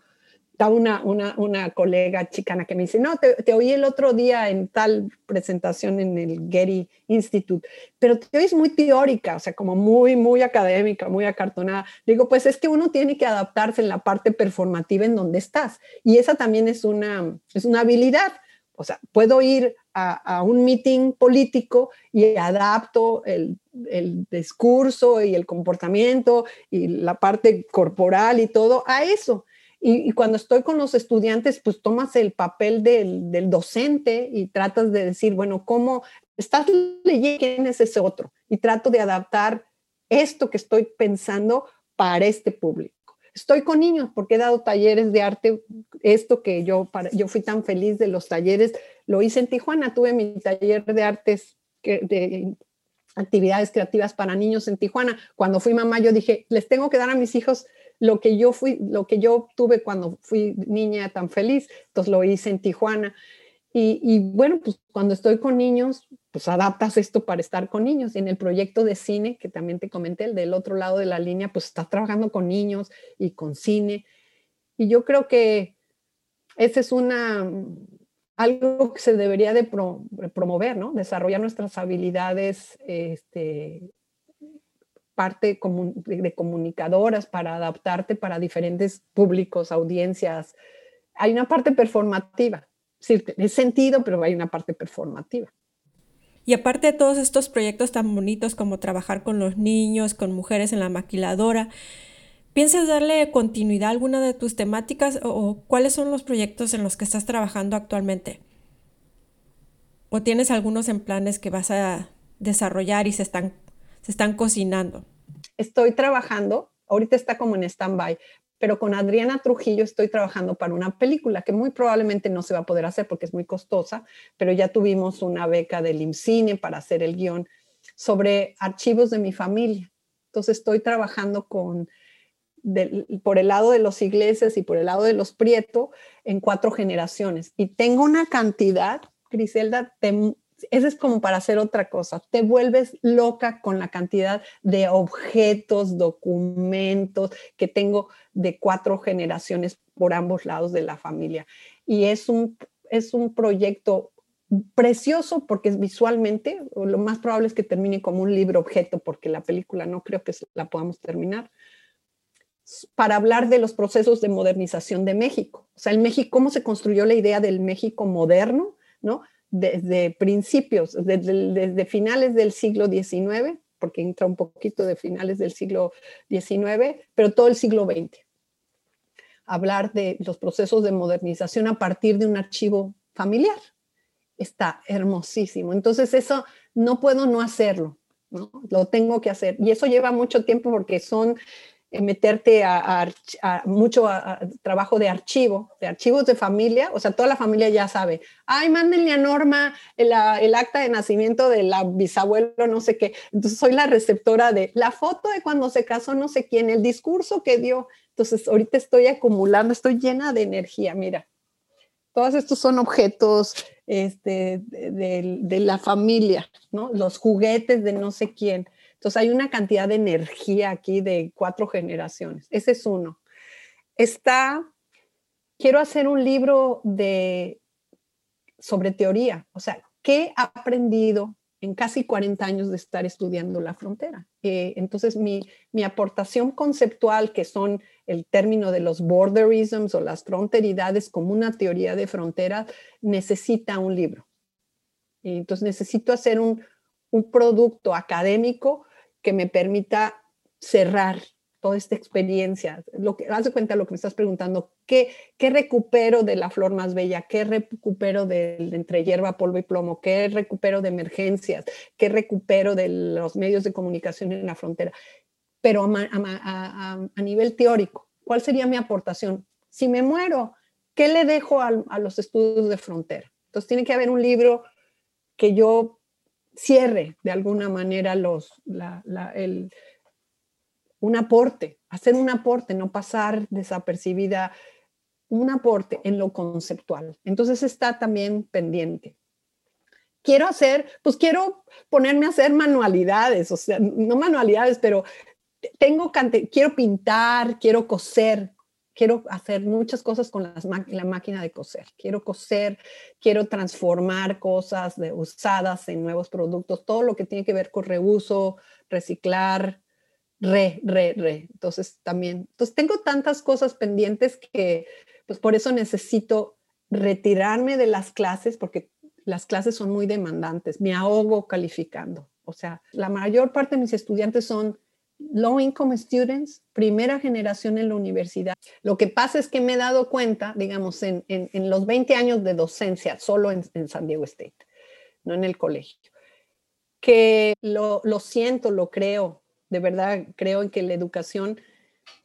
Speaker 2: está una, una, una, colega chicana que me dice, no, te, te, oí el otro día en tal presentación en el Getty Institute, pero te oís muy teórica, o sea, como muy, muy académica, muy acartonada. Digo, pues es que uno tiene que adaptarse en la parte performativa en donde estás. Y esa también es una, es una habilidad. O sea, puedo ir a, un meeting político y adapto el, discurso y el comportamiento y la parte corporal y todo a eso. Y, cuando estoy con los estudiantes, pues tomas el papel del, docente y tratas de decir, bueno, ¿cómo estás leyendo quién es ese otro? Y trato de adaptar esto que estoy pensando para este público. Estoy con niños porque he dado talleres de arte, esto que yo, yo fui tan feliz de los talleres, lo hice en Tijuana, tuve mi taller de artes, de actividades creativas para niños en Tijuana. Cuando fui mamá, yo dije, les tengo que dar a mis hijos lo que yo fui, lo que yo tuve cuando fui niña tan feliz. Entonces lo hice en Tijuana. Y, bueno, pues cuando estoy con niños, pues adaptas esto para estar con niños. Y en el proyecto de cine, que también te comenté, el del otro lado de la línea, pues estás trabajando con niños y con cine. Y yo creo que ese es una, algo que se debería de promover, ¿no? Desarrollar nuestras habilidades, este, parte de comunicadoras para adaptarte para diferentes públicos, audiencias. Hay una parte performativa Sí, tiene sentido, pero hay una parte performativa.
Speaker 1: Y aparte de todos estos proyectos tan bonitos como trabajar con los niños, con mujeres en la maquiladora, ¿piensas darle continuidad a alguna de tus temáticas o, cuáles son los proyectos en los que estás trabajando actualmente? ¿O tienes algunos en planes que vas a desarrollar y se están, se están cocinando?
Speaker 2: Estoy trabajando, ahorita está como en stand-by, pero con Adriana Trujillo estoy trabajando para una película que muy probablemente no se va a poder hacer porque es muy costosa, pero ya tuvimos una beca del IMCINE para hacer el guion sobre archivos de mi familia. Entonces estoy trabajando con, por el lado de los iglesias y por el lado de los Prieto en cuatro generaciones. Y tengo una cantidad, Griselda, eso es como para hacer otra cosa. Te vuelves loca con la cantidad de objetos, documentos que tengo de cuatro generaciones por ambos lados de la familia. Y es un, es un proyecto precioso porque es visualmente, lo más probable es que termine como un libro objeto porque la película no creo que la podamos terminar para hablar de los procesos de modernización de México. O sea, el México, cómo se construyó la idea del México moderno, ¿no? Desde principios, desde, finales del siglo XIX, porque entra un poquito de finales del siglo XIX, pero todo el siglo XX. Hablar de los procesos de modernización a partir de un archivo familiar. Está hermosísimo. Entonces eso no puedo no hacerlo, ¿no? Lo tengo que hacer. Y eso lleva mucho tiempo porque son meterte a, mucho trabajo de archivo, de archivos de familia, o sea, toda la familia ya sabe, ay, mándenle a Norma el, el, acta de nacimiento de la bisabuelo, no sé qué. Entonces soy la receptora de la foto de cuando se casó no sé quién, el discurso que dio. Entonces ahorita estoy acumulando, estoy llena de energía, mira. Todos estos son objetos este, de, de la familia, ¿no? Los juguetes de no sé quién entonces hay una cantidad de energía aquí de cuatro generaciones. Ese es uno. Está, quiero hacer un libro de, sobre teoría, o sea, ¿qué he aprendido en casi 40 años de estar estudiando la frontera? Eh, entonces mi, mi aportación conceptual, que son el término de los borderisms o las fronteridades como una teoría de frontera, necesita un libro. entonces necesito hacer un, un producto académico que me permita cerrar toda esta experiencia. Lo que, haz de cuenta lo que me estás preguntando, ¿qué, ¿qué recupero de la flor más bella? ¿Qué recupero de, entre hierba, polvo y plomo? ¿Qué recupero de emergencias? ¿Qué recupero de los medios de comunicación en la frontera? Pero a, a nivel teórico, ¿cuál sería mi aportación? Si me muero, ¿qué le dejo a, a los estudios de frontera? Entonces tiene que haber un libro que yo cierre de alguna manera los, el, un aporte, hacer un aporte, no pasar desapercibida, un aporte en lo conceptual. Entonces está también pendiente. Quiero hacer, pues quiero ponerme a hacer manualidades, o sea, no manualidades, pero tengo, quiero pintar, quiero coser, quiero hacer muchas cosas con la máquina de coser. Quiero coser, quiero transformar cosas de, usadas en nuevos productos, todo lo que tiene que ver con reuso, reciclar, re, re, re. Entonces también, entonces tengo tantas cosas pendientes que pues por eso necesito retirarme de las clases porque las clases son muy demandantes, me ahogo calificando. O sea, la mayor parte de mis estudiantes son low income students, primera generación en la universidad. Lo que pasa es que me he dado cuenta, digamos, en, los 20 años de docencia, solo en, San Diego State, no en el colegio, que lo, siento, lo creo, de verdad creo en que la educación,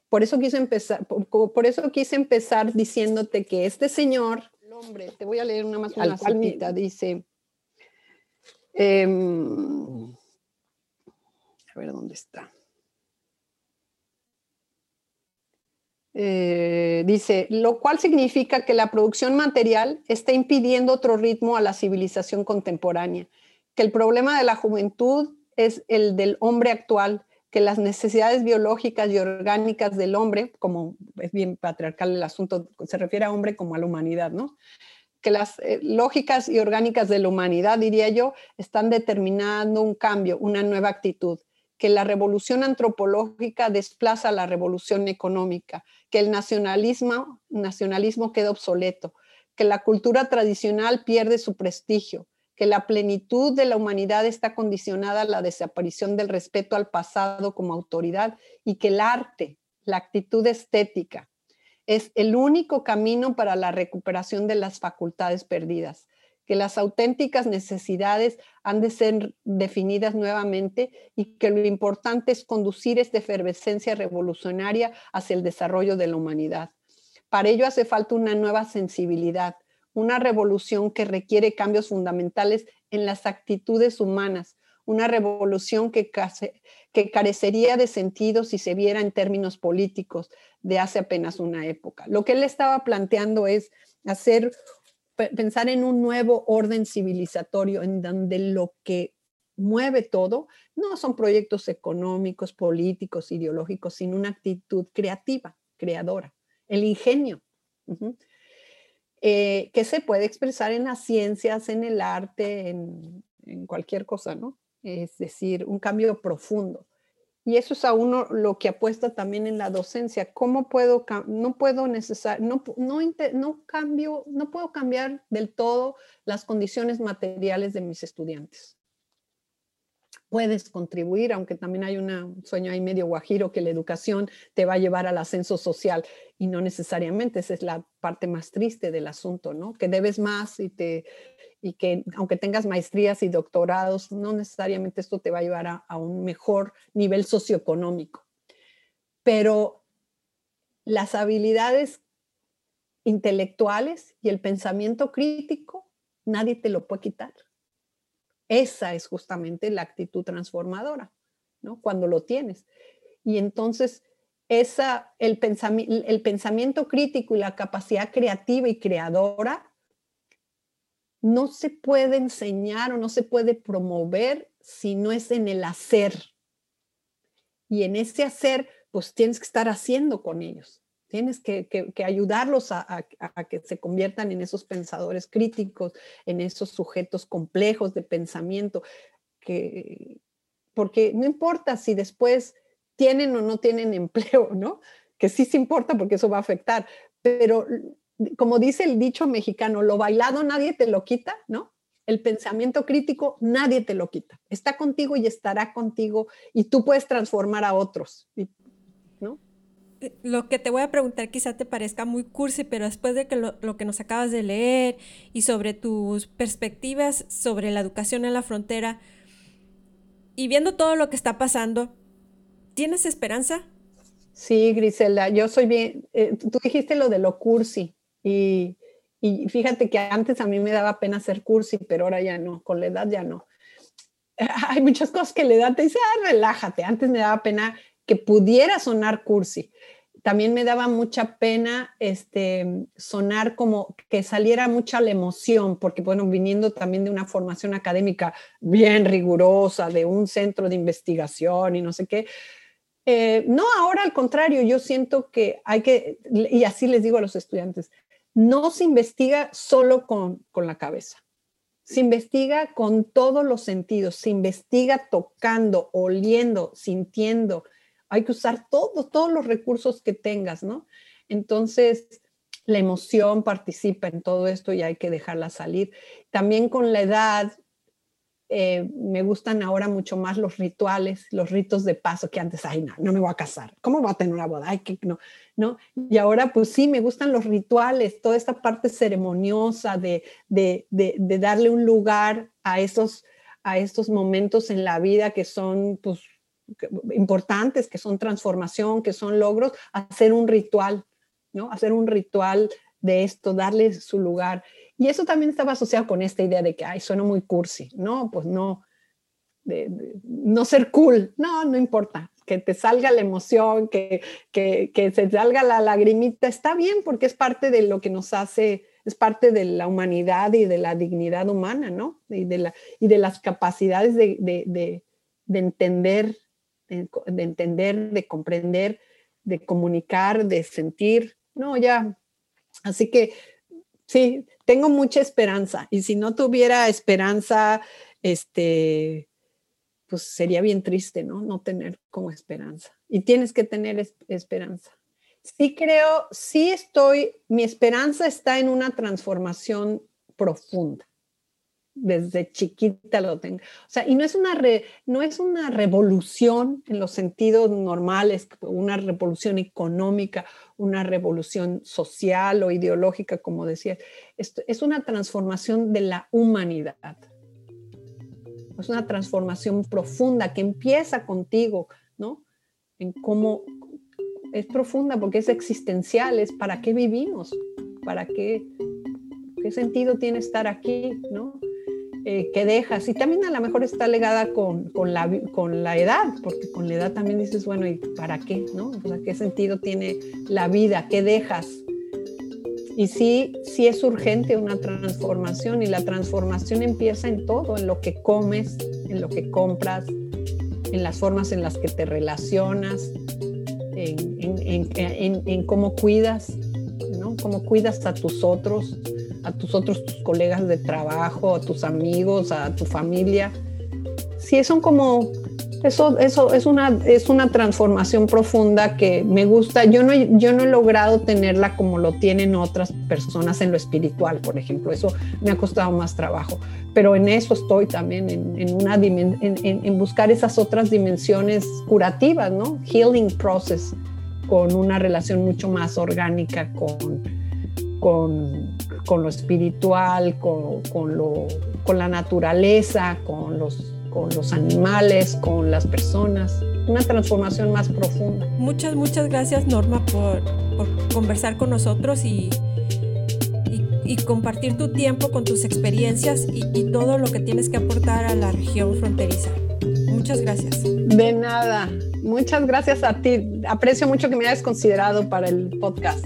Speaker 2: por eso quise empezar, por, eso quise empezar diciéndote que este señor, el hombre, te voy a leer una más una citita, dice, em, a ver dónde está. Eh, dice, lo cual significa que la producción material está impidiendo otro ritmo a la civilización contemporánea, que el problema de la juventud es el del hombre actual, que las necesidades biológicas y orgánicas del hombre, como es bien patriarcal el asunto, se refiere a hombre como a la humanidad, ¿no? Que las eh, lógicas y orgánicas de la humanidad, diría yo, están determinando un cambio, una nueva actitud que la revolución antropológica desplaza la revolución económica, que el nacionalismo, nacionalismo queda obsoleto, que la cultura tradicional pierde su prestigio, que la plenitud de la humanidad está condicionada a la desaparición del respeto al pasado como autoridad y que el arte, la actitud estética, es el único camino para la recuperación de las facultades perdidas, que las auténticas necesidades han de ser definidas nuevamente y que lo importante es conducir esta efervescencia revolucionaria hacia el desarrollo de la humanidad. Para ello hace falta una nueva sensibilidad, una revolución que requiere cambios fundamentales en las actitudes humanas, una revolución que, que carecería de sentido si se viera en términos políticos de hace apenas una época. Lo que él estaba planteando es hacer pensar en un nuevo orden civilizatorio en donde lo que mueve todo no son proyectos económicos, políticos, ideológicos, sino una actitud creativa, creadora, el ingenio, eh, que se puede expresar en las ciencias, en el arte, en, en cualquier cosa, ¿no? Es decir, un cambio profundo. Y eso es a uno lo que apuesta también en la docencia. ¿Cómo puedo, no puedo necesar, no, no, no, cambio, no puedo cambiar del todo las condiciones materiales de mis estudiantes? Puedes contribuir, aunque también hay un sueño ahí medio guajiro que la educación te va a llevar al ascenso social y no necesariamente, esa es la parte más triste del asunto, ¿no? Que debes más y que aunque tengas maestrías y doctorados, no necesariamente esto te va a llevar a, un mejor nivel socioeconómico. Pero las habilidades intelectuales y el pensamiento crítico, nadie te lo puede quitar. Esa es justamente la actitud transformadora, ¿no? Cuando lo tienes. Y entonces, esa, el, el pensamiento crítico y la capacidad creativa y creadora no se puede enseñar o no se puede promover si no es en el hacer. Y en ese hacer, pues tienes que estar haciendo con ellos. Tienes que, ayudarlos a, que se conviertan en esos pensadores críticos, en esos sujetos complejos de pensamiento, que, porque no importa si después tienen o no tienen [laughs] empleo, ¿no? Que sí se importa porque eso va a afectar, pero como dice el dicho mexicano, lo bailado nadie te lo quita, ¿no? El pensamiento crítico nadie te lo quita. Está contigo y estará contigo y tú puedes transformar a otros, ¿no?
Speaker 1: Lo que te voy a preguntar quizá te parezca muy cursi, pero después de que lo, lo que nos acabas de leer y sobre tus perspectivas sobre la educación en la frontera y viendo todo lo que está pasando, ¿tienes esperanza?
Speaker 2: Sí, Griselda, yo soy bien, eh, tú dijiste lo de lo cursi, y, fíjate que antes a mí me daba pena hacer cursi, pero ahora ya no, con la edad ya no. [laughs] Hay muchas cosas que la edad te dice, ah, relájate. Antes me daba pena que pudiera sonar cursi. También me daba mucha pena este, sonar como que saliera mucha la emoción, porque bueno, viniendo también de una formación académica bien rigurosa, de un centro de investigación y no sé qué, eh, no, ahora al contrario, yo siento que hay que, y así les digo a los estudiantes, no se investiga solo con, la cabeza, se investiga con todos los sentidos, se investiga tocando, oliendo, sintiendo. Hay que usar todos, todos los recursos que tengas, ¿no? Entonces, la emoción participa en todo esto y hay que dejarla salir. También con la edad, eh, me gustan ahora mucho más los rituales, los ritos de paso que antes, ay, no, no me voy a casar, ¿cómo voy a tener una boda? Ay, que no, no. Y ahora, pues sí, me gustan los rituales, toda esta parte ceremoniosa de, de, de, de darle un lugar a esos, a estos momentos en la vida que son, pues, importantes, que son transformación, que son logros, hacer un ritual, ¿no? Hacer un ritual de esto, darle su lugar. Y eso también estaba asociado con esta idea de que, ay, suena muy cursi. No, pues no, no ser cool. No, no importa. Que te salga la emoción, que, que, que se salga la lagrimita, está bien porque es parte de lo que nos hace, es parte de la humanidad y de la dignidad humana, ¿no? Y de, la, y de las capacidades de, de, de entender de, entender, de comprender, de comunicar, de sentir. No, ya. Así que sí, tengo mucha esperanza. Y si no tuviera esperanza, este, pues sería bien triste, ¿no? No tener como esperanza. Y tienes que tener esperanza. Sí creo, sí estoy, mi esperanza está en una transformación profunda desde chiquita lo tengo. O sea, y no es una, no es una revolución en los sentidos normales, una revolución económica, una revolución social o ideológica, como decía. Esto es una transformación de la humanidad. Es una transformación profunda que empieza contigo, ¿no? En cómo es profunda porque es existencial, es para qué vivimos, para qué, qué sentido tiene estar aquí, ¿no? Eh, que dejas. Y también a lo mejor está legada con, con, la, con la edad, porque con la edad también dices, bueno, ¿y para qué? ¿no? O ¿qué sentido tiene la vida? ¿Qué dejas? Y sí, sí es urgente una transformación y la transformación empieza en todo, en lo que comes, en lo que compras, en las formas en las que te relacionas, en, en, en, en cómo cuidas, ¿no? Cómo cuidas a tus otros, a tus otros tus colegas de trabajo, a tus amigos, a tu familia. Sí, son como, eso, eso es, una, es una transformación profunda que me gusta. Yo no, yo no he logrado tenerla como lo tienen otras personas en lo espiritual, por ejemplo. Eso me ha costado más trabajo. Pero en eso estoy también, en, en una en, en buscar esas otras dimensiones curativas, ¿no? Healing process, con una relación mucho más orgánica con, con, con lo espiritual, con, con, lo, con la naturaleza, con los, con los animales, con las personas. Una transformación más profunda.
Speaker 1: Muchas, muchas gracias Norma por, por conversar con nosotros y, y, compartir tu tiempo con tus experiencias y, y todo lo que tienes que aportar a la región fronteriza. Muchas gracias.
Speaker 2: De nada. Muchas gracias a ti. Aprecio mucho que me hayas considerado para el podcast.